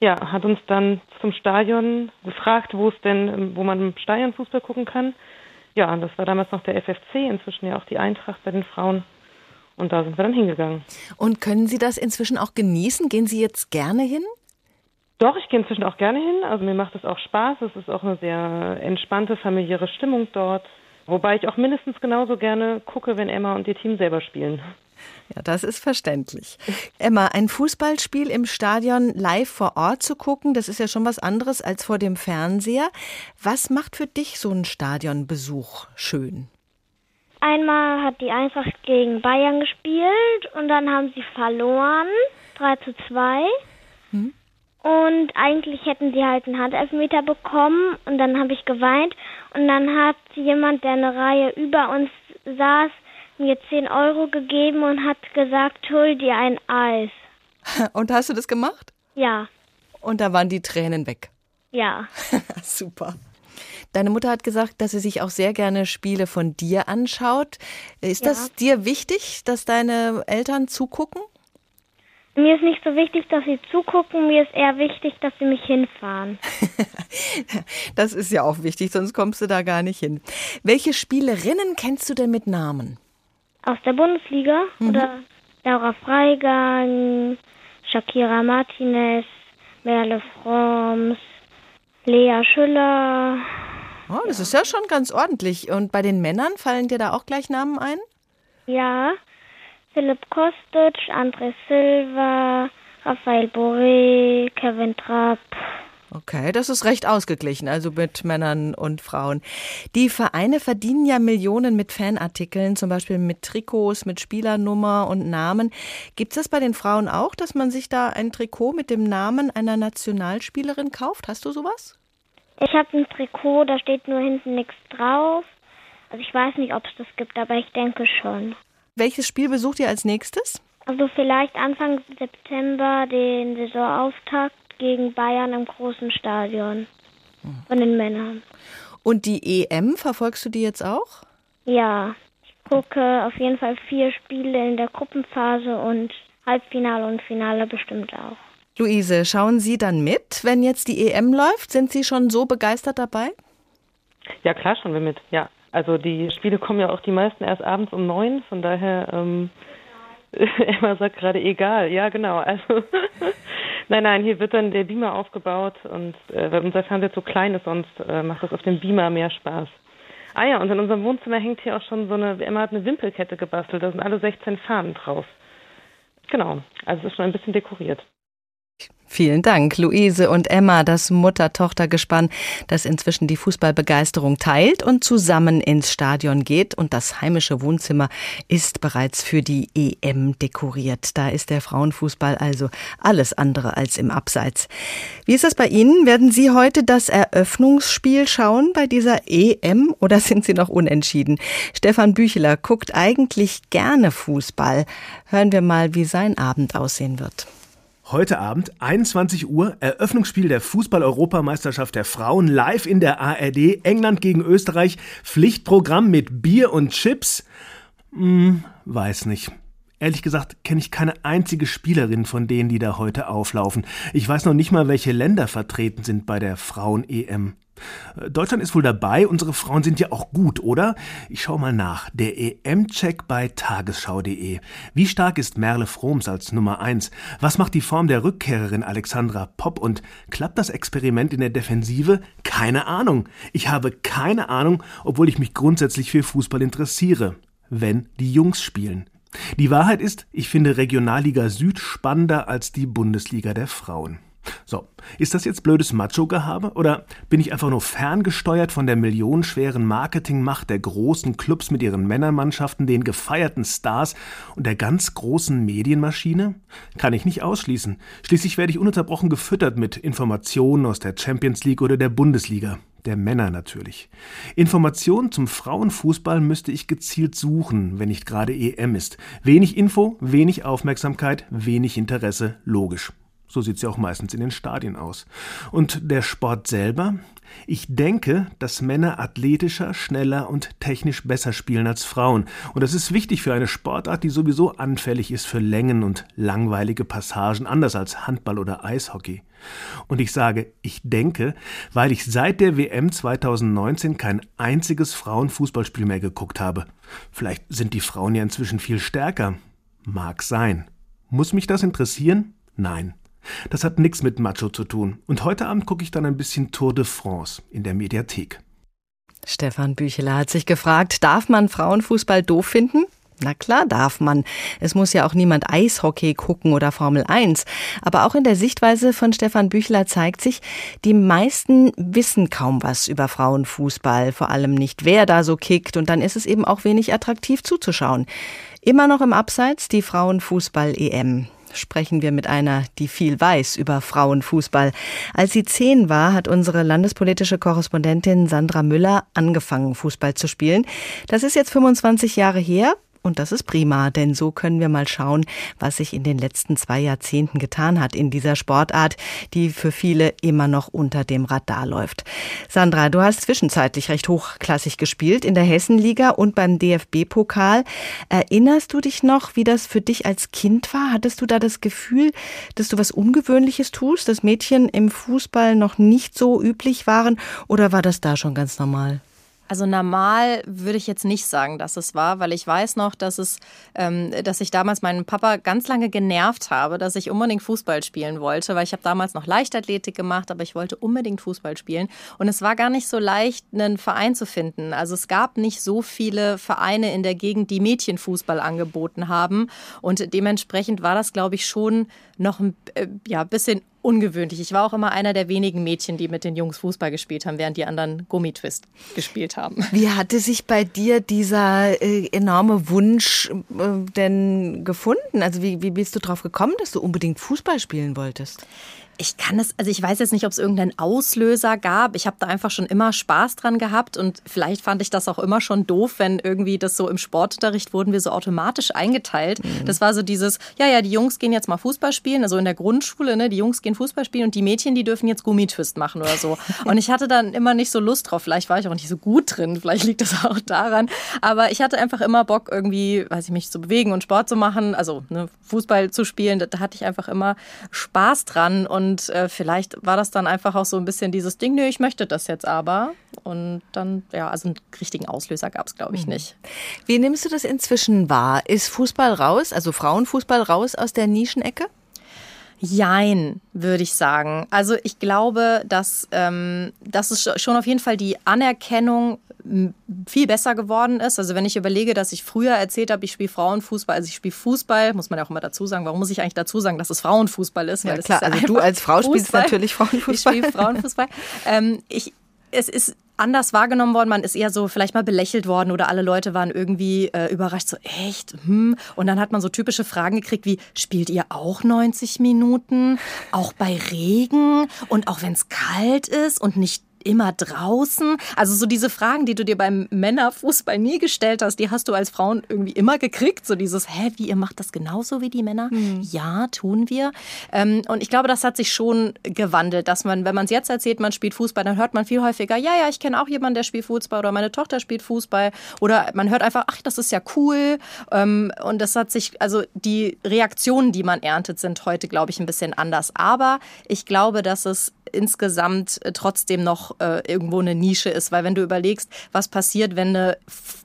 ja, hat uns dann zum Stadion gefragt, wo es denn, wo man im Stadion Fußball gucken kann. Ja, und das war damals noch der FFC, inzwischen ja auch die Eintracht bei den Frauen. Und da sind wir dann hingegangen. Und können Sie das inzwischen auch genießen? Gehen Sie jetzt gerne hin? Doch, ich gehe inzwischen auch gerne hin. Also mir macht es auch Spaß. Es ist auch eine sehr entspannte familiäre Stimmung dort. Wobei ich auch mindestens genauso gerne gucke, wenn Emma und ihr Team selber spielen. Ja, das ist verständlich. Emma, ein Fußballspiel im Stadion live vor Ort zu gucken, das ist ja schon was anderes als vor dem Fernseher. Was macht für dich so ein Stadionbesuch schön? Einmal hat die Eintracht gegen Bayern gespielt und dann haben sie verloren, 3 zu 2. Hm. Und eigentlich hätten sie halt einen Handelfmeter bekommen und dann habe ich geweint und dann hat jemand, der eine Reihe über uns saß, mir 10 Euro gegeben und hat gesagt, hol dir ein Eis. Und hast du das gemacht? Ja. Und da waren die Tränen weg. Ja. Super. Deine Mutter hat gesagt, dass sie sich auch sehr gerne Spiele von dir anschaut. Ist ja. das dir wichtig, dass deine Eltern zugucken? Mir ist nicht so wichtig, dass sie zugucken, mir ist eher wichtig, dass sie mich hinfahren. das ist ja auch wichtig, sonst kommst du da gar nicht hin. Welche Spielerinnen kennst du denn mit Namen? Aus der Bundesliga mhm. oder Laura Freigang, Shakira Martinez, Merle Froms, Lea Schüller, Oh, das ja. ist ja schon ganz ordentlich. Und bei den Männern fallen dir da auch gleich Namen ein? Ja, Philipp Kostic, André Silva, Raphael Boré, Kevin Trapp. Okay, das ist recht ausgeglichen, also mit Männern und Frauen. Die Vereine verdienen ja Millionen mit Fanartikeln, zum Beispiel mit Trikots, mit Spielernummer und Namen. Gibt es das bei den Frauen auch, dass man sich da ein Trikot mit dem Namen einer Nationalspielerin kauft? Hast du sowas? Ich habe ein Trikot, da steht nur hinten nichts drauf. Also ich weiß nicht, ob es das gibt, aber ich denke schon. Welches Spiel besucht ihr als nächstes? Also vielleicht Anfang September den Saisonauftakt gegen Bayern im großen Stadion von den Männern. Und die EM, verfolgst du die jetzt auch? Ja, ich gucke auf jeden Fall vier Spiele in der Gruppenphase und Halbfinale und Finale bestimmt auch. Luise, schauen Sie dann mit, wenn jetzt die EM läuft? Sind Sie schon so begeistert dabei? Ja, klar schauen wir mit, ja. Also die Spiele kommen ja auch die meisten erst abends um neun, von daher, ähm, Emma sagt gerade egal, ja genau. Also nein, nein, hier wird dann der Beamer aufgebaut und äh, weil unser Fernseher zu klein ist, sonst äh, macht das auf dem Beamer mehr Spaß. Ah ja, und in unserem Wohnzimmer hängt hier auch schon so eine, Emma hat eine Wimpelkette gebastelt, da sind alle 16 Fahnen drauf. Genau, also es ist schon ein bisschen dekoriert. Vielen Dank, Luise und Emma, das Mutter-Tochter-Gespann, das inzwischen die Fußballbegeisterung teilt und zusammen ins Stadion geht. Und das heimische Wohnzimmer ist bereits für die EM dekoriert. Da ist der Frauenfußball also alles andere als im Abseits. Wie ist das bei Ihnen? Werden Sie heute das Eröffnungsspiel schauen bei dieser EM oder sind Sie noch unentschieden? Stefan Bücheler guckt eigentlich gerne Fußball. Hören wir mal, wie sein Abend aussehen wird. Heute Abend, 21 Uhr, Eröffnungsspiel der Fußball-Europameisterschaft der Frauen live in der ARD. England gegen Österreich. Pflichtprogramm mit Bier und Chips. Hm, weiß nicht. Ehrlich gesagt kenne ich keine einzige Spielerin von denen, die da heute auflaufen. Ich weiß noch nicht mal, welche Länder vertreten sind bei der Frauen-EM. Deutschland ist wohl dabei, unsere Frauen sind ja auch gut, oder? Ich schau mal nach. Der EM-Check bei tagesschau.de. Wie stark ist Merle Froms als Nummer 1? Was macht die Form der Rückkehrerin Alexandra Popp und klappt das Experiment in der Defensive? Keine Ahnung. Ich habe keine Ahnung, obwohl ich mich grundsätzlich für Fußball interessiere. Wenn die Jungs spielen. Die Wahrheit ist, ich finde Regionalliga Süd spannender als die Bundesliga der Frauen. So, ist das jetzt blödes Macho-Gehabe oder bin ich einfach nur ferngesteuert von der millionenschweren Marketingmacht der großen Clubs mit ihren Männermannschaften, den gefeierten Stars und der ganz großen Medienmaschine? Kann ich nicht ausschließen. Schließlich werde ich ununterbrochen gefüttert mit Informationen aus der Champions League oder der Bundesliga. Der Männer natürlich. Informationen zum Frauenfußball müsste ich gezielt suchen, wenn nicht gerade EM ist. Wenig Info, wenig Aufmerksamkeit, wenig Interesse, logisch. So sieht ja auch meistens in den Stadien aus. Und der Sport selber? Ich denke, dass Männer athletischer, schneller und technisch besser spielen als Frauen. Und das ist wichtig für eine Sportart, die sowieso anfällig ist für Längen und langweilige Passagen, anders als Handball oder Eishockey. Und ich sage, ich denke, weil ich seit der WM 2019 kein einziges Frauenfußballspiel mehr geguckt habe. Vielleicht sind die Frauen ja inzwischen viel stärker. Mag sein. Muss mich das interessieren? Nein. Das hat nichts mit Macho zu tun. Und heute Abend gucke ich dann ein bisschen Tour de France in der Mediathek. Stefan Bücheler hat sich gefragt, darf man Frauenfußball doof finden? Na klar darf man. Es muss ja auch niemand Eishockey gucken oder Formel 1. Aber auch in der Sichtweise von Stefan Büchler zeigt sich, die meisten wissen kaum was über Frauenfußball, vor allem nicht, wer da so kickt. Und dann ist es eben auch wenig attraktiv zuzuschauen. Immer noch im Abseits die Frauenfußball-EM sprechen wir mit einer, die viel weiß über Frauenfußball. Als sie zehn war, hat unsere landespolitische Korrespondentin Sandra Müller angefangen, Fußball zu spielen. Das ist jetzt 25 Jahre her. Und das ist prima, denn so können wir mal schauen, was sich in den letzten zwei Jahrzehnten getan hat in dieser Sportart, die für viele immer noch unter dem Radar läuft. Sandra, du hast zwischenzeitlich recht hochklassig gespielt in der Hessenliga und beim DFB-Pokal. Erinnerst du dich noch, wie das für dich als Kind war? Hattest du da das Gefühl, dass du was Ungewöhnliches tust, dass Mädchen im Fußball noch nicht so üblich waren oder war das da schon ganz normal? Also normal würde ich jetzt nicht sagen, dass es war, weil ich weiß noch, dass es, ähm, dass ich damals meinen Papa ganz lange genervt habe, dass ich unbedingt Fußball spielen wollte, weil ich habe damals noch Leichtathletik gemacht, aber ich wollte unbedingt Fußball spielen und es war gar nicht so leicht, einen Verein zu finden. Also es gab nicht so viele Vereine in der Gegend, die Mädchenfußball angeboten haben und dementsprechend war das, glaube ich, schon noch ein äh, ja, bisschen ungewöhnlich. Ich war auch immer einer der wenigen Mädchen, die mit den Jungs Fußball gespielt haben, während die anderen Gummitwist gespielt haben. Wie hatte sich bei dir dieser äh, enorme Wunsch äh, denn gefunden? Also wie, wie bist du darauf gekommen, dass du unbedingt Fußball spielen wolltest? Ich kann es, also ich weiß jetzt nicht, ob es irgendeinen Auslöser gab. Ich habe da einfach schon immer Spaß dran gehabt und vielleicht fand ich das auch immer schon doof, wenn irgendwie das so im Sportunterricht wurden wir so automatisch eingeteilt. Mhm. Das war so dieses, ja, ja, die Jungs gehen jetzt mal Fußball spielen, also in der Grundschule, ne, die Jungs gehen Fußball spielen und die Mädchen, die dürfen jetzt Gummitwist machen oder so. Und ich hatte dann immer nicht so Lust drauf. Vielleicht war ich auch nicht so gut drin, vielleicht liegt das auch daran. Aber ich hatte einfach immer Bock, irgendwie, weiß ich, mich zu bewegen und Sport zu machen, also ne, Fußball zu spielen. Da, da hatte ich einfach immer Spaß dran und und äh, vielleicht war das dann einfach auch so ein bisschen dieses Ding, nö, ich möchte das jetzt aber. Und dann, ja, also einen richtigen Auslöser gab es, glaube ich, mhm. nicht. Wie nimmst du das inzwischen wahr? Ist Fußball raus, also Frauenfußball raus aus der Nischenecke? Jein, würde ich sagen. Also ich glaube, dass, ähm, dass es schon auf jeden Fall die Anerkennung viel besser geworden ist. Also wenn ich überlege, dass ich früher erzählt habe, ich spiele Frauenfußball, also ich spiele Fußball, muss man ja auch immer dazu sagen. Warum muss ich eigentlich dazu sagen, dass es Frauenfußball ist? Weil ja, klar, also du als Frau Fußball. spielst natürlich Frauenfußball. Ich spiele Frauenfußball. ähm, ich, es ist anders wahrgenommen worden. Man ist eher so vielleicht mal belächelt worden oder alle Leute waren irgendwie äh, überrascht, so echt, hm. Und dann hat man so typische Fragen gekriegt wie, spielt ihr auch 90 Minuten? Auch bei Regen? Und auch wenn es kalt ist und nicht immer draußen? Also so diese Fragen, die du dir beim Männerfußball nie gestellt hast, die hast du als Frauen irgendwie immer gekriegt. So dieses, hä, wie, ihr macht das genauso wie die Männer? Mhm. Ja, tun wir. Ähm, und ich glaube, das hat sich schon gewandelt, dass man, wenn man es jetzt erzählt, man spielt Fußball, dann hört man viel häufiger, ja, ja, ich kenne auch jemanden, der spielt Fußball oder meine Tochter spielt Fußball. Oder man hört einfach, ach, das ist ja cool. Ähm, und das hat sich, also die Reaktionen, die man erntet, sind heute, glaube ich, ein bisschen anders. Aber ich glaube, dass es insgesamt äh, trotzdem noch äh, irgendwo eine Nische ist. Weil wenn du überlegst, was passiert, wenn eine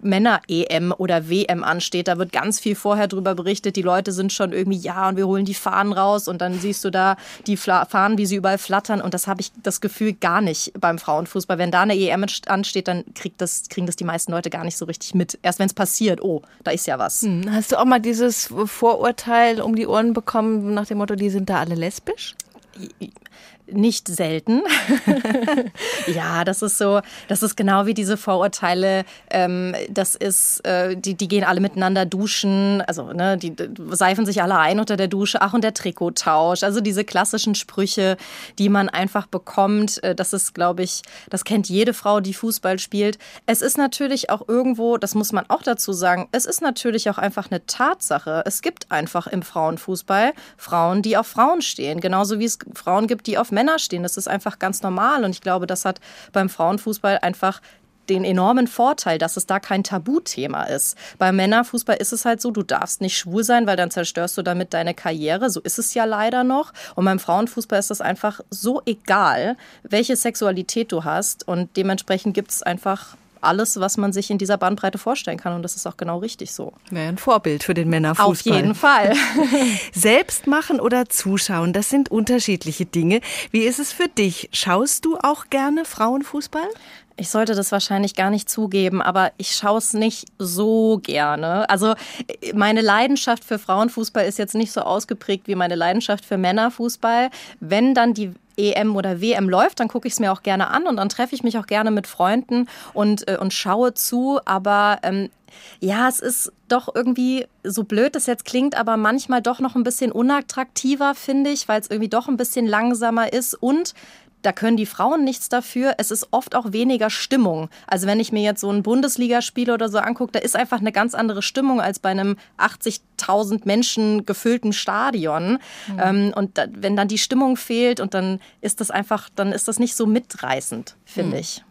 Männer-EM oder WM ansteht, da wird ganz viel vorher drüber berichtet. Die Leute sind schon irgendwie, ja, und wir holen die Fahnen raus und dann siehst du da die Fahnen, wie sie überall flattern. Und das habe ich das Gefühl gar nicht beim Frauenfußball. Wenn da eine EM ansteht, dann kriegt das, kriegen das die meisten Leute gar nicht so richtig mit. Erst wenn es passiert, oh, da ist ja was. Hm. Hast du auch mal dieses Vorurteil um die Ohren bekommen nach dem Motto, die sind da alle lesbisch? Nicht selten. ja, das ist so, das ist genau wie diese Vorurteile. Ähm, das ist, äh, die, die gehen alle miteinander duschen, also ne, die seifen sich alle ein unter der Dusche. Ach und der Trikottausch, also diese klassischen Sprüche, die man einfach bekommt. Äh, das ist, glaube ich, das kennt jede Frau, die Fußball spielt. Es ist natürlich auch irgendwo, das muss man auch dazu sagen, es ist natürlich auch einfach eine Tatsache. Es gibt einfach im Frauenfußball Frauen, die auf Frauen stehen, genauso wie es Frauen gibt, die auf Männer Männer stehen. Das ist einfach ganz normal. Und ich glaube, das hat beim Frauenfußball einfach den enormen Vorteil, dass es da kein Tabuthema ist. Beim Männerfußball ist es halt so, du darfst nicht schwul sein, weil dann zerstörst du damit deine Karriere. So ist es ja leider noch. Und beim Frauenfußball ist es einfach so egal, welche Sexualität du hast. Und dementsprechend gibt es einfach alles, was man sich in dieser Bandbreite vorstellen kann. Und das ist auch genau richtig so. Wäre ein Vorbild für den Männerfußball. Auf jeden Fall. Selbst machen oder zuschauen, das sind unterschiedliche Dinge. Wie ist es für dich? Schaust du auch gerne Frauenfußball? Ich sollte das wahrscheinlich gar nicht zugeben, aber ich schaue es nicht so gerne. Also meine Leidenschaft für Frauenfußball ist jetzt nicht so ausgeprägt wie meine Leidenschaft für Männerfußball. Wenn dann die EM oder WM läuft, dann gucke ich es mir auch gerne an und dann treffe ich mich auch gerne mit Freunden und, äh, und schaue zu. Aber ähm, ja, es ist doch irgendwie, so blöd das jetzt klingt, aber manchmal doch noch ein bisschen unattraktiver, finde ich, weil es irgendwie doch ein bisschen langsamer ist und da können die Frauen nichts dafür. Es ist oft auch weniger Stimmung. Also wenn ich mir jetzt so ein Bundesligaspiel oder so angucke, da ist einfach eine ganz andere Stimmung als bei einem 80.000 Menschen gefüllten Stadion. Mhm. Ähm, und da, wenn dann die Stimmung fehlt und dann ist das einfach, dann ist das nicht so mitreißend, finde mhm. ich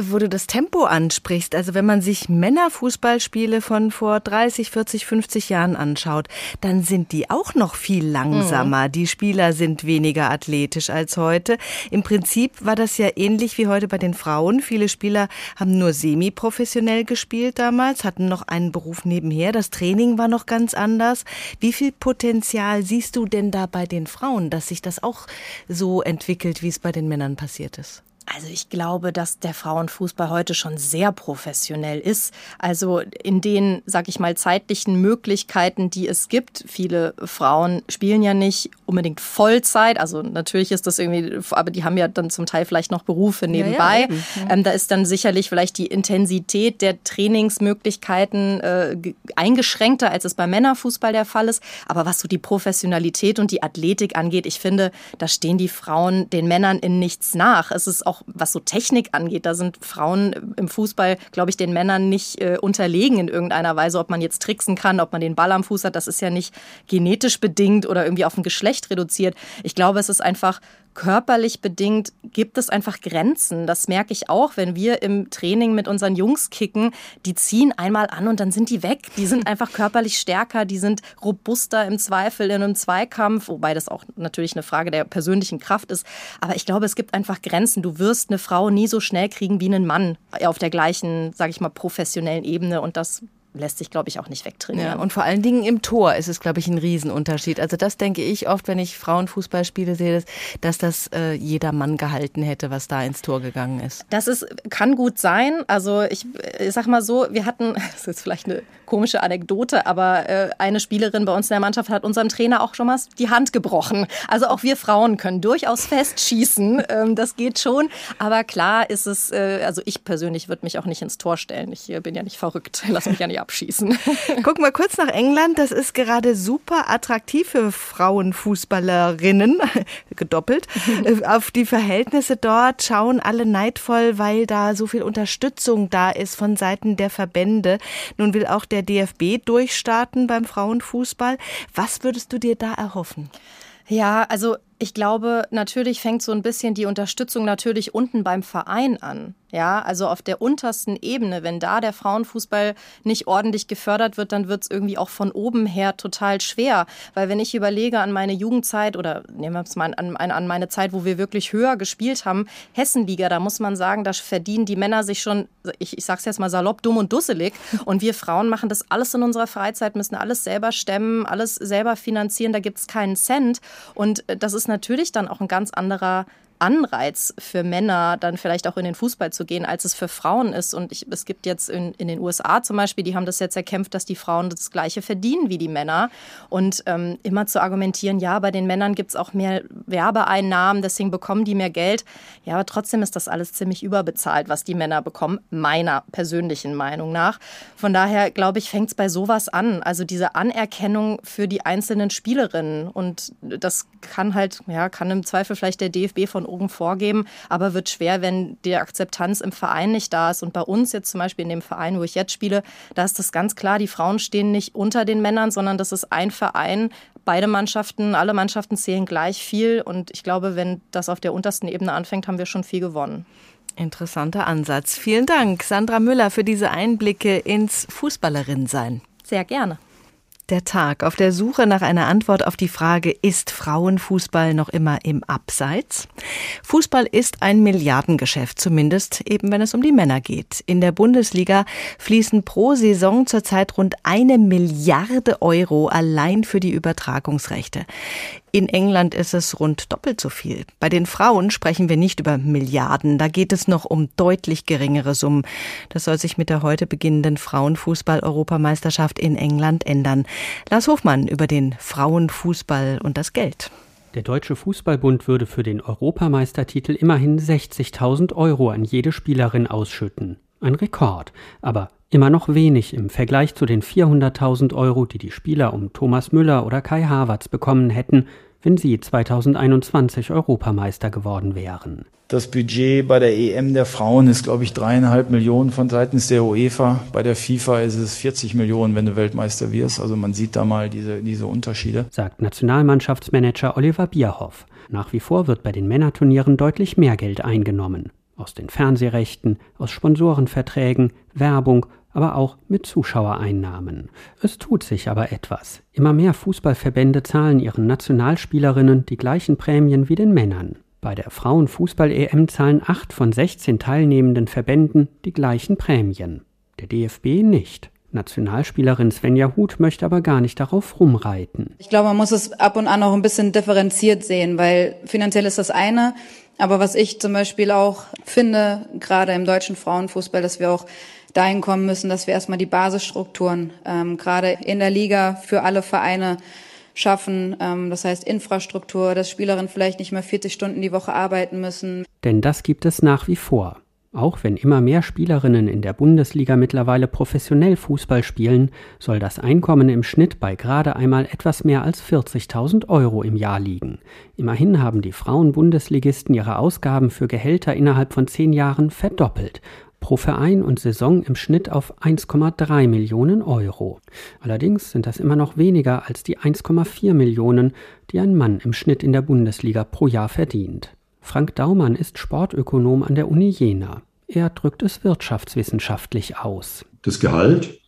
wo du das Tempo ansprichst, also wenn man sich Männerfußballspiele von vor 30, 40, 50 Jahren anschaut, dann sind die auch noch viel langsamer. Mhm. Die Spieler sind weniger athletisch als heute. Im Prinzip war das ja ähnlich wie heute bei den Frauen. Viele Spieler haben nur semi-professionell gespielt damals, hatten noch einen Beruf nebenher. Das Training war noch ganz anders. Wie viel Potenzial siehst du denn da bei den Frauen, dass sich das auch so entwickelt, wie es bei den Männern passiert ist? Also ich glaube, dass der Frauenfußball heute schon sehr professionell ist. Also in den, sag ich mal, zeitlichen Möglichkeiten, die es gibt. Viele Frauen spielen ja nicht unbedingt Vollzeit. Also natürlich ist das irgendwie, aber die haben ja dann zum Teil vielleicht noch Berufe nebenbei. Ja, ja, ähm, da ist dann sicherlich vielleicht die Intensität der Trainingsmöglichkeiten äh, eingeschränkter, als es beim Männerfußball der Fall ist. Aber was so die Professionalität und die Athletik angeht, ich finde, da stehen die Frauen den Männern in nichts nach. Es ist auch auch was so Technik angeht, da sind Frauen im Fußball, glaube ich, den Männern nicht äh, unterlegen in irgendeiner Weise, ob man jetzt tricksen kann, ob man den Ball am Fuß hat, das ist ja nicht genetisch bedingt oder irgendwie auf ein Geschlecht reduziert. Ich glaube, es ist einfach körperlich bedingt gibt es einfach Grenzen. Das merke ich auch, wenn wir im Training mit unseren Jungs kicken. Die ziehen einmal an und dann sind die weg. Die sind einfach körperlich stärker, die sind robuster im Zweifel in einem Zweikampf, wobei das auch natürlich eine Frage der persönlichen Kraft ist. Aber ich glaube, es gibt einfach Grenzen. Du wirst eine Frau nie so schnell kriegen wie einen Mann auf der gleichen, sage ich mal, professionellen Ebene. Und das lässt sich, glaube ich, auch nicht wegtrainieren. Ja, und vor allen Dingen im Tor ist es, glaube ich, ein Riesenunterschied. Also das denke ich oft, wenn ich Frauenfußballspiele sehe, dass das äh, jeder Mann gehalten hätte, was da ins Tor gegangen ist. Das ist, kann gut sein. Also ich, ich sag mal so, wir hatten, das ist jetzt vielleicht eine komische Anekdote, aber äh, eine Spielerin bei uns in der Mannschaft hat unserem Trainer auch schon mal die Hand gebrochen. Also auch wir Frauen können durchaus festschießen. Ähm, das geht schon. Aber klar ist es, äh, also ich persönlich würde mich auch nicht ins Tor stellen. Ich äh, bin ja nicht verrückt. Lass mich ja nicht abschießen. Gucken wir kurz nach England. Das ist gerade super attraktiv für Frauenfußballerinnen, gedoppelt. Auf die Verhältnisse dort schauen alle neidvoll, weil da so viel Unterstützung da ist von Seiten der Verbände. Nun will auch der DFB durchstarten beim Frauenfußball. Was würdest du dir da erhoffen? Ja, also ich glaube, natürlich fängt so ein bisschen die Unterstützung natürlich unten beim Verein an. Ja, also auf der untersten Ebene, wenn da der Frauenfußball nicht ordentlich gefördert wird, dann wird es irgendwie auch von oben her total schwer. Weil wenn ich überlege an meine Jugendzeit oder nehmen wir es mal an, an meine Zeit, wo wir wirklich höher gespielt haben, Hessenliga, da muss man sagen, da verdienen die Männer sich schon, ich, ich sag's jetzt mal salopp, dumm und dusselig. Und wir Frauen machen das alles in unserer Freizeit, müssen alles selber stemmen, alles selber finanzieren, da gibt's keinen Cent. Und das ist natürlich dann auch ein ganz anderer Anreiz für Männer, dann vielleicht auch in den Fußball zu gehen, als es für Frauen ist. Und ich, es gibt jetzt in, in den USA zum Beispiel, die haben das jetzt erkämpft, dass die Frauen das Gleiche verdienen wie die Männer. Und ähm, immer zu argumentieren, ja, bei den Männern gibt es auch mehr Werbeeinnahmen, deswegen bekommen die mehr Geld. Ja, aber trotzdem ist das alles ziemlich überbezahlt, was die Männer bekommen, meiner persönlichen Meinung nach. Von daher, glaube ich, fängt es bei sowas an. Also diese Anerkennung für die einzelnen Spielerinnen. Und das kann halt, ja, kann im Zweifel vielleicht der DFB von oben vorgeben, aber wird schwer, wenn die Akzeptanz im Verein nicht da ist. Und bei uns jetzt zum Beispiel in dem Verein, wo ich jetzt spiele, da ist das ganz klar, die Frauen stehen nicht unter den Männern, sondern das ist ein Verein. Beide Mannschaften, alle Mannschaften zählen gleich viel. Und ich glaube, wenn das auf der untersten Ebene anfängt, haben wir schon viel gewonnen. Interessanter Ansatz. Vielen Dank, Sandra Müller, für diese Einblicke ins Fußballerin-Sein. Sehr gerne. Der Tag auf der Suche nach einer Antwort auf die Frage, ist Frauenfußball noch immer im Abseits? Fußball ist ein Milliardengeschäft, zumindest eben wenn es um die Männer geht. In der Bundesliga fließen pro Saison zurzeit rund eine Milliarde Euro allein für die Übertragungsrechte. In England ist es rund doppelt so viel. Bei den Frauen sprechen wir nicht über Milliarden, da geht es noch um deutlich geringere Summen. Das soll sich mit der heute beginnenden Frauenfußball-Europameisterschaft in England ändern. Lars Hofmann über den Frauenfußball und das Geld. Der Deutsche Fußballbund würde für den Europameistertitel immerhin 60.000 Euro an jede Spielerin ausschütten. Ein Rekord, aber immer noch wenig im Vergleich zu den 400.000 Euro, die die Spieler um Thomas Müller oder Kai Havertz bekommen hätten, wenn sie 2021 Europameister geworden wären. Das Budget bei der EM der Frauen ist, glaube ich, dreieinhalb Millionen von seitens der UEFA. Bei der FIFA ist es 40 Millionen, wenn du Weltmeister wirst. Also man sieht da mal diese, diese Unterschiede. Sagt Nationalmannschaftsmanager Oliver Bierhoff. Nach wie vor wird bei den Männerturnieren deutlich mehr Geld eingenommen. Aus den Fernsehrechten, aus Sponsorenverträgen, Werbung aber auch mit Zuschauereinnahmen. Es tut sich aber etwas. Immer mehr Fußballverbände zahlen ihren Nationalspielerinnen die gleichen Prämien wie den Männern. Bei der Frauenfußball-EM zahlen acht von 16 teilnehmenden Verbänden die gleichen Prämien. Der DFB nicht. Nationalspielerin Svenja Huth möchte aber gar nicht darauf rumreiten. Ich glaube, man muss es ab und an auch ein bisschen differenziert sehen, weil finanziell ist das eine. Aber was ich zum Beispiel auch finde, gerade im deutschen Frauenfußball, dass wir auch dahin kommen müssen, dass wir erstmal die Basisstrukturen ähm, gerade in der Liga für alle Vereine schaffen. Ähm, das heißt Infrastruktur, dass Spielerinnen vielleicht nicht mehr 40 Stunden die Woche arbeiten müssen. Denn das gibt es nach wie vor. Auch wenn immer mehr Spielerinnen in der Bundesliga mittlerweile professionell Fußball spielen, soll das Einkommen im Schnitt bei gerade einmal etwas mehr als 40.000 Euro im Jahr liegen. Immerhin haben die Frauen-Bundesligisten ihre Ausgaben für Gehälter innerhalb von zehn Jahren verdoppelt pro Verein und Saison im Schnitt auf 1,3 Millionen Euro. Allerdings sind das immer noch weniger als die 1,4 Millionen, die ein Mann im Schnitt in der Bundesliga pro Jahr verdient. Frank Daumann ist Sportökonom an der Uni Jena. Er drückt es wirtschaftswissenschaftlich aus. Das Gehalt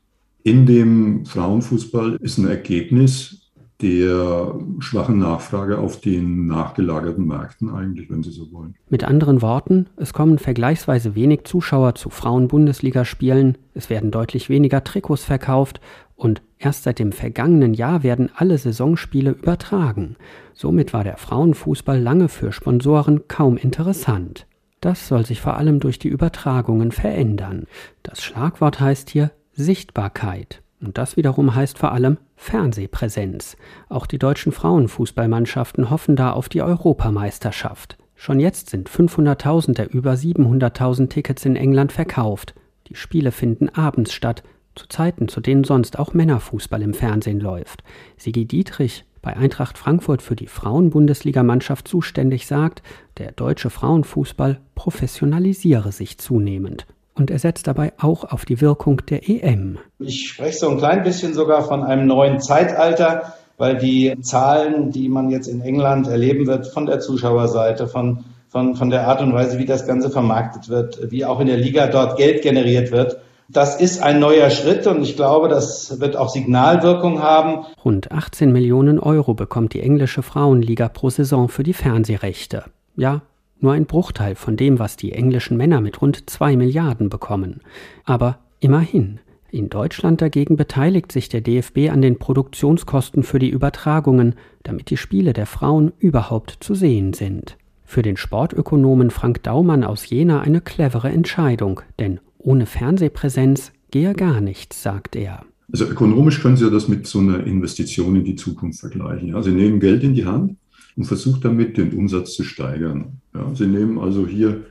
in dem Frauenfußball ist ein Ergebnis der schwachen Nachfrage auf den nachgelagerten Märkten eigentlich, wenn Sie so wollen. Mit anderen Worten, es kommen vergleichsweise wenig Zuschauer zu Frauen-Bundesligaspielen, es werden deutlich weniger Trikots verkauft und erst seit dem vergangenen Jahr werden alle Saisonspiele übertragen. Somit war der Frauenfußball lange für Sponsoren kaum interessant. Das soll sich vor allem durch die Übertragungen verändern. Das Schlagwort heißt hier Sichtbarkeit. Und das wiederum heißt vor allem Fernsehpräsenz. Auch die deutschen Frauenfußballmannschaften hoffen da auf die Europameisterschaft. Schon jetzt sind 500.000 der über 700.000 Tickets in England verkauft. Die Spiele finden abends statt, zu Zeiten, zu denen sonst auch Männerfußball im Fernsehen läuft. Sigi Dietrich, bei Eintracht Frankfurt für die Frauenbundesligamannschaft zuständig, sagt, der deutsche Frauenfußball professionalisiere sich zunehmend und er setzt dabei auch auf die Wirkung der EM. Ich spreche so ein klein bisschen sogar von einem neuen Zeitalter, weil die Zahlen, die man jetzt in England erleben wird, von der Zuschauerseite, von, von, von der Art und Weise, wie das Ganze vermarktet wird, wie auch in der Liga dort Geld generiert wird, das ist ein neuer Schritt und ich glaube, das wird auch Signalwirkung haben. Rund 18 Millionen Euro bekommt die englische Frauenliga pro Saison für die Fernsehrechte. Ja, nur ein Bruchteil von dem, was die englischen Männer mit rund zwei Milliarden bekommen. Aber immerhin. In Deutschland dagegen beteiligt sich der DFB an den Produktionskosten für die Übertragungen, damit die Spiele der Frauen überhaupt zu sehen sind. Für den Sportökonomen Frank Daumann aus Jena eine clevere Entscheidung, denn ohne Fernsehpräsenz gehe gar nichts, sagt er. Also ökonomisch können Sie das mit so einer Investition in die Zukunft vergleichen. Ja, Sie nehmen Geld in die Hand und versuchen damit den Umsatz zu steigern. Ja, Sie nehmen also hier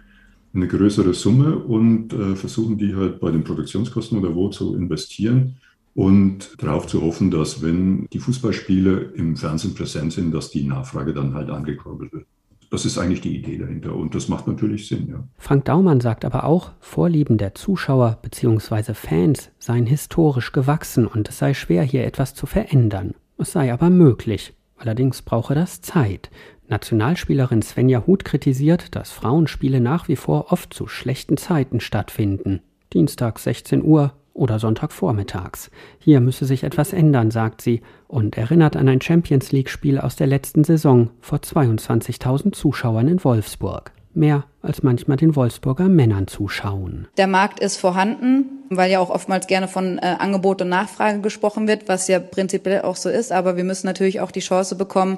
eine größere Summe und äh, versuchen die halt bei den Produktionskosten oder wo zu investieren und darauf zu hoffen, dass wenn die Fußballspiele im Fernsehen präsent sind, dass die Nachfrage dann halt angekurbelt wird. Das ist eigentlich die Idee dahinter und das macht natürlich Sinn, ja. Frank Daumann sagt aber auch, Vorlieben der Zuschauer bzw. Fans seien historisch gewachsen und es sei schwer, hier etwas zu verändern. Es sei aber möglich. Allerdings brauche das Zeit. Nationalspielerin Svenja Huth kritisiert, dass Frauenspiele nach wie vor oft zu schlechten Zeiten stattfinden. Dienstag 16 Uhr, oder Sonntagvormittags. Hier müsse sich etwas ändern, sagt sie und erinnert an ein Champions League-Spiel aus der letzten Saison vor 22.000 Zuschauern in Wolfsburg. Mehr als manchmal den Wolfsburger Männern zuschauen. Der Markt ist vorhanden, weil ja auch oftmals gerne von äh, Angebot und Nachfrage gesprochen wird, was ja prinzipiell auch so ist. Aber wir müssen natürlich auch die Chance bekommen,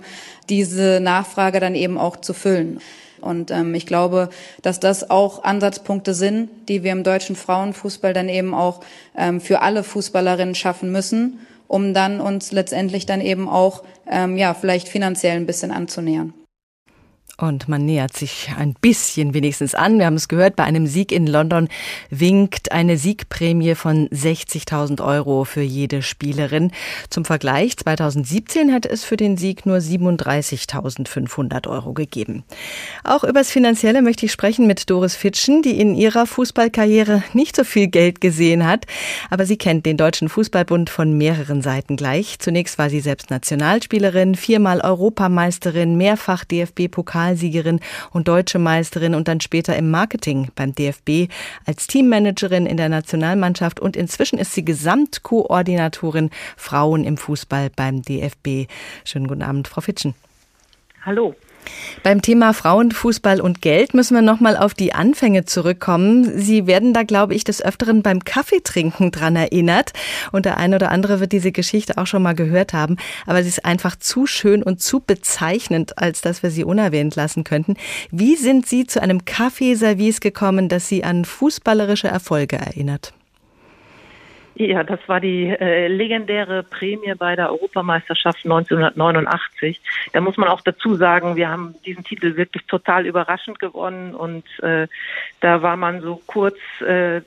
diese Nachfrage dann eben auch zu füllen. Und ähm, ich glaube, dass das auch Ansatzpunkte sind, die wir im deutschen Frauenfußball dann eben auch ähm, für alle Fußballerinnen schaffen müssen, um dann uns letztendlich dann eben auch ähm, ja vielleicht finanziell ein bisschen anzunähern. Und man nähert sich ein bisschen wenigstens an. Wir haben es gehört, bei einem Sieg in London winkt eine Siegprämie von 60.000 Euro für jede Spielerin. Zum Vergleich, 2017 hat es für den Sieg nur 37.500 Euro gegeben. Auch übers Finanzielle möchte ich sprechen mit Doris Fitschen, die in ihrer Fußballkarriere nicht so viel Geld gesehen hat. Aber sie kennt den Deutschen Fußballbund von mehreren Seiten gleich. Zunächst war sie selbst Nationalspielerin, viermal Europameisterin, mehrfach DFB-Pokal Pokalsiegerin und deutsche Meisterin und dann später im Marketing beim DFB als Teammanagerin in der Nationalmannschaft und inzwischen ist sie Gesamtkoordinatorin Frauen im Fußball beim DFB. Schönen guten Abend, Frau Fitschen. Hallo. Beim Thema Frauenfußball und Geld müssen wir nochmal auf die Anfänge zurückkommen. Sie werden da, glaube ich, des Öfteren beim Kaffeetrinken dran erinnert. Und der eine oder andere wird diese Geschichte auch schon mal gehört haben. Aber sie ist einfach zu schön und zu bezeichnend, als dass wir sie unerwähnt lassen könnten. Wie sind Sie zu einem Kaffeeservice gekommen, das Sie an fußballerische Erfolge erinnert? Ja, das war die äh, legendäre Prämie bei der Europameisterschaft 1989. Da muss man auch dazu sagen, wir haben diesen Titel wirklich total überraschend gewonnen und äh, da war man so kurz, äh,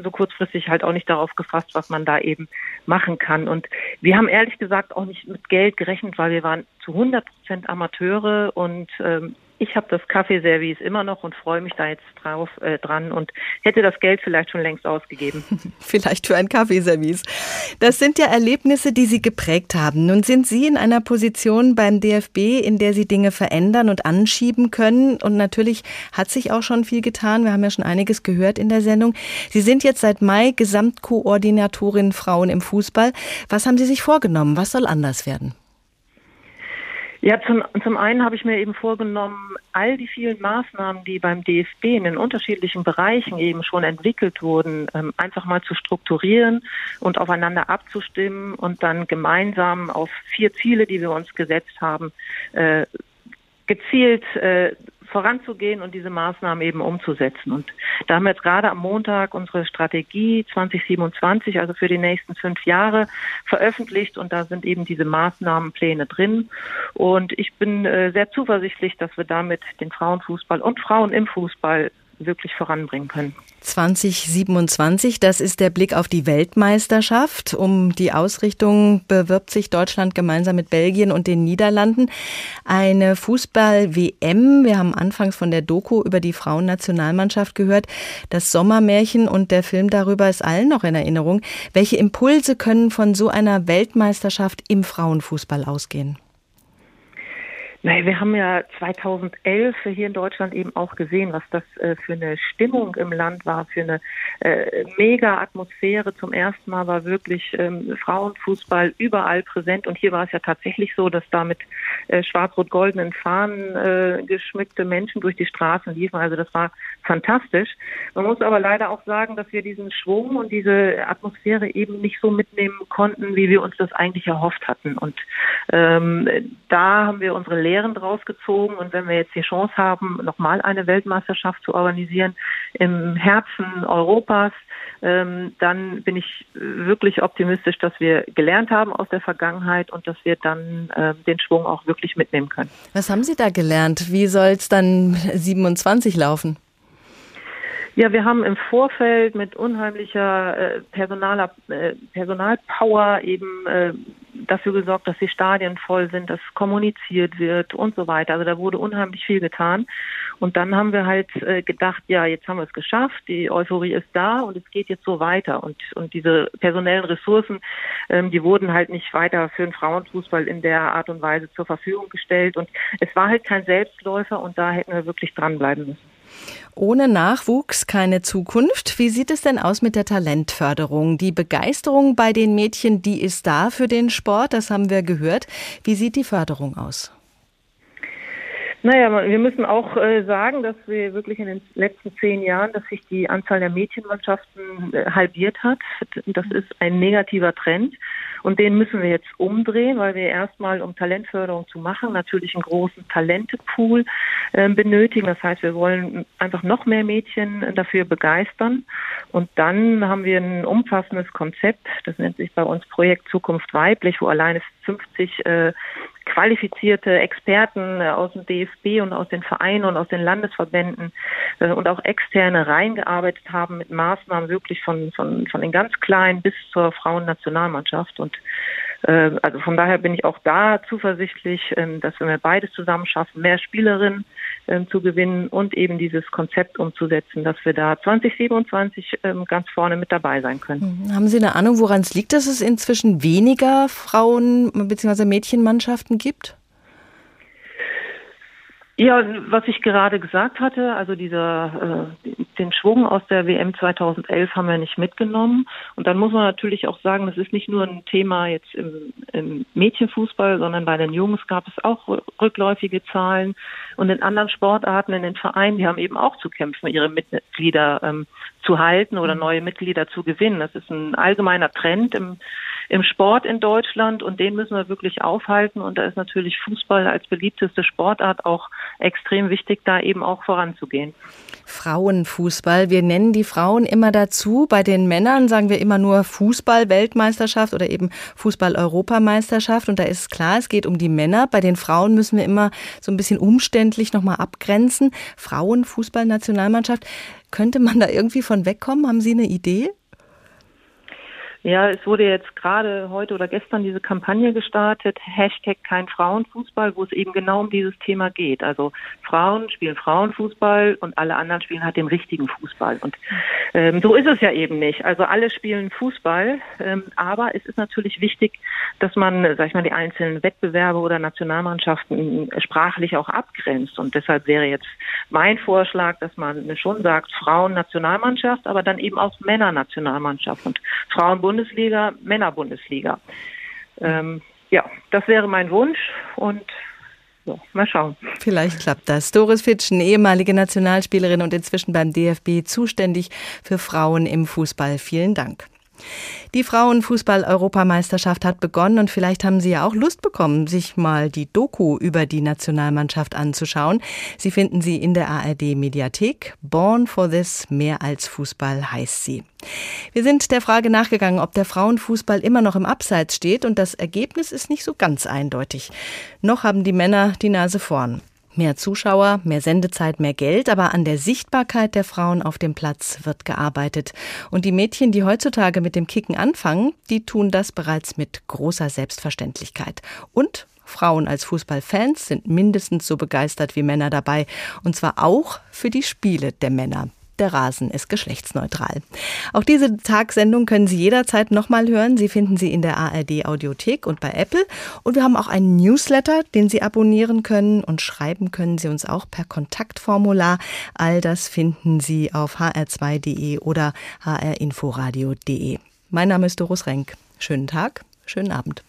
so kurzfristig halt auch nicht darauf gefasst, was man da eben machen kann. Und wir haben ehrlich gesagt auch nicht mit Geld gerechnet, weil wir waren zu 100 Prozent Amateure und ähm, ich habe das Kaffeeservice immer noch und freue mich da jetzt drauf äh, dran und hätte das Geld vielleicht schon längst ausgegeben. vielleicht für ein Kaffeeservice. Das sind ja Erlebnisse, die Sie geprägt haben. Nun sind Sie in einer Position beim DFB, in der Sie Dinge verändern und anschieben können. Und natürlich hat sich auch schon viel getan. Wir haben ja schon einiges gehört in der Sendung. Sie sind jetzt seit Mai Gesamtkoordinatorin Frauen im Fußball. Was haben Sie sich vorgenommen? Was soll anders werden? Ja, zum, zum einen habe ich mir eben vorgenommen, all die vielen Maßnahmen, die beim DFB in den unterschiedlichen Bereichen eben schon entwickelt wurden, ähm, einfach mal zu strukturieren und aufeinander abzustimmen und dann gemeinsam auf vier Ziele, die wir uns gesetzt haben, äh, gezielt äh, voranzugehen und diese Maßnahmen eben umzusetzen. Und da haben wir jetzt gerade am Montag unsere Strategie 2027, also für die nächsten fünf Jahre, veröffentlicht und da sind eben diese Maßnahmenpläne drin. Und ich bin äh, sehr zuversichtlich, dass wir damit den Frauenfußball und Frauen im Fußball wirklich voranbringen können. 2027, das ist der Blick auf die Weltmeisterschaft. Um die Ausrichtung bewirbt sich Deutschland gemeinsam mit Belgien und den Niederlanden. Eine Fußball-WM. Wir haben anfangs von der Doku über die Frauennationalmannschaft gehört. Das Sommermärchen und der Film darüber ist allen noch in Erinnerung. Welche Impulse können von so einer Weltmeisterschaft im Frauenfußball ausgehen? Naja, wir haben ja 2011 hier in Deutschland eben auch gesehen, was das äh, für eine Stimmung im Land war, für eine äh, mega Atmosphäre. Zum ersten Mal war wirklich ähm, Frauenfußball überall präsent und hier war es ja tatsächlich so, dass da mit äh, schwarz-rot-goldenen Fahnen äh, geschmückte Menschen durch die Straßen liefen. Also das war fantastisch. Man muss aber leider auch sagen, dass wir diesen Schwung und diese Atmosphäre eben nicht so mitnehmen konnten, wie wir uns das eigentlich erhofft hatten. Und ähm, da haben wir unsere Lehren draus gezogen. Und wenn wir jetzt die Chance haben, nochmal eine Weltmeisterschaft zu organisieren im Herzen Europas, ähm, dann bin ich wirklich optimistisch, dass wir gelernt haben aus der Vergangenheit und dass wir dann äh, den Schwung auch wirklich mitnehmen können. Was haben Sie da gelernt? Wie soll es dann 27 laufen? Ja, wir haben im Vorfeld mit unheimlicher äh, Personaler, äh, Personalpower eben äh, dafür gesorgt, dass die Stadien voll sind, dass kommuniziert wird und so weiter. Also da wurde unheimlich viel getan. Und dann haben wir halt äh, gedacht, ja, jetzt haben wir es geschafft, die Euphorie ist da und es geht jetzt so weiter. Und, und diese personellen Ressourcen, ähm, die wurden halt nicht weiter für den Frauenfußball in der Art und Weise zur Verfügung gestellt. Und es war halt kein Selbstläufer und da hätten wir wirklich dranbleiben müssen. Ohne Nachwuchs keine Zukunft. Wie sieht es denn aus mit der Talentförderung? Die Begeisterung bei den Mädchen, die ist da für den Sport, das haben wir gehört. Wie sieht die Förderung aus? Naja, wir müssen auch äh, sagen, dass wir wirklich in den letzten zehn Jahren, dass sich die Anzahl der Mädchenmannschaften äh, halbiert hat. Das ist ein negativer Trend. Und den müssen wir jetzt umdrehen, weil wir erstmal, um Talentförderung zu machen, natürlich einen großen Talentepool äh, benötigen. Das heißt, wir wollen einfach noch mehr Mädchen dafür begeistern. Und dann haben wir ein umfassendes Konzept, das nennt sich bei uns Projekt Zukunft weiblich, wo alleine 50 äh, qualifizierte Experten äh, aus dem DFB und aus den Vereinen und aus den Landesverbänden äh, und auch externe reingearbeitet haben mit Maßnahmen wirklich von, von, von den ganz Kleinen bis zur Frauennationalmannschaft. Und äh, also von daher bin ich auch da zuversichtlich, ähm, dass wir beides zusammen schaffen, mehr Spielerinnen ähm, zu gewinnen und eben dieses Konzept umzusetzen, dass wir da 2027 ähm, ganz vorne mit dabei sein können. Mhm. Haben Sie eine Ahnung, woran es liegt, dass es inzwischen weniger Frauen- bzw. Mädchenmannschaften gibt? Ja, was ich gerade gesagt hatte, also dieser äh, den Schwung aus der WM 2011 haben wir nicht mitgenommen. Und dann muss man natürlich auch sagen, das ist nicht nur ein Thema jetzt im, im Mädchenfußball, sondern bei den Jungs gab es auch rückläufige Zahlen. Und in anderen Sportarten, in den Vereinen, die haben eben auch zu kämpfen, ihre Mitglieder ähm, zu halten oder neue Mitglieder zu gewinnen. Das ist ein allgemeiner Trend im im Sport in Deutschland und den müssen wir wirklich aufhalten. Und da ist natürlich Fußball als beliebteste Sportart auch extrem wichtig, da eben auch voranzugehen. Frauenfußball. Wir nennen die Frauen immer dazu. Bei den Männern sagen wir immer nur Fußball-Weltmeisterschaft oder eben Fußball-Europameisterschaft. Und da ist klar, es geht um die Männer. Bei den Frauen müssen wir immer so ein bisschen umständlich nochmal abgrenzen. Frauenfußball-Nationalmannschaft. Könnte man da irgendwie von wegkommen? Haben Sie eine Idee? Ja, es wurde jetzt gerade heute oder gestern diese Kampagne gestartet, Hashtag kein Frauenfußball, wo es eben genau um dieses Thema geht. Also Frauen spielen Frauenfußball und alle anderen spielen halt den richtigen Fußball. Und ähm, so ist es ja eben nicht. Also alle spielen Fußball, ähm, aber es ist natürlich wichtig, dass man, sag ich mal, die einzelnen Wettbewerbe oder Nationalmannschaften sprachlich auch abgrenzt. Und deshalb wäre jetzt mein Vorschlag, dass man schon sagt, Frauen-Nationalmannschaft, aber dann eben auch Männer-Nationalmannschaft und Frauenbund Bundesliga, Männerbundesliga. Ähm, ja, das wäre mein Wunsch und so, mal schauen. Vielleicht klappt das. Doris Fitschen, ehemalige Nationalspielerin und inzwischen beim DFB zuständig für Frauen im Fußball. Vielen Dank. Die Frauenfußball-Europameisterschaft hat begonnen und vielleicht haben Sie ja auch Lust bekommen, sich mal die Doku über die Nationalmannschaft anzuschauen. Sie finden sie in der ARD-Mediathek. Born for This, mehr als Fußball heißt sie. Wir sind der Frage nachgegangen, ob der Frauenfußball immer noch im Abseits steht und das Ergebnis ist nicht so ganz eindeutig. Noch haben die Männer die Nase vorn. Mehr Zuschauer, mehr Sendezeit, mehr Geld, aber an der Sichtbarkeit der Frauen auf dem Platz wird gearbeitet. Und die Mädchen, die heutzutage mit dem Kicken anfangen, die tun das bereits mit großer Selbstverständlichkeit. Und Frauen als Fußballfans sind mindestens so begeistert wie Männer dabei. Und zwar auch für die Spiele der Männer. Der Rasen ist geschlechtsneutral. Auch diese Tagsendung können Sie jederzeit nochmal hören. Sie finden sie in der ARD Audiothek und bei Apple. Und wir haben auch einen Newsletter, den Sie abonnieren können und schreiben können Sie uns auch per Kontaktformular. All das finden Sie auf hr2.de oder hrinforadio.de. Mein Name ist Doris Renk. Schönen Tag, schönen Abend.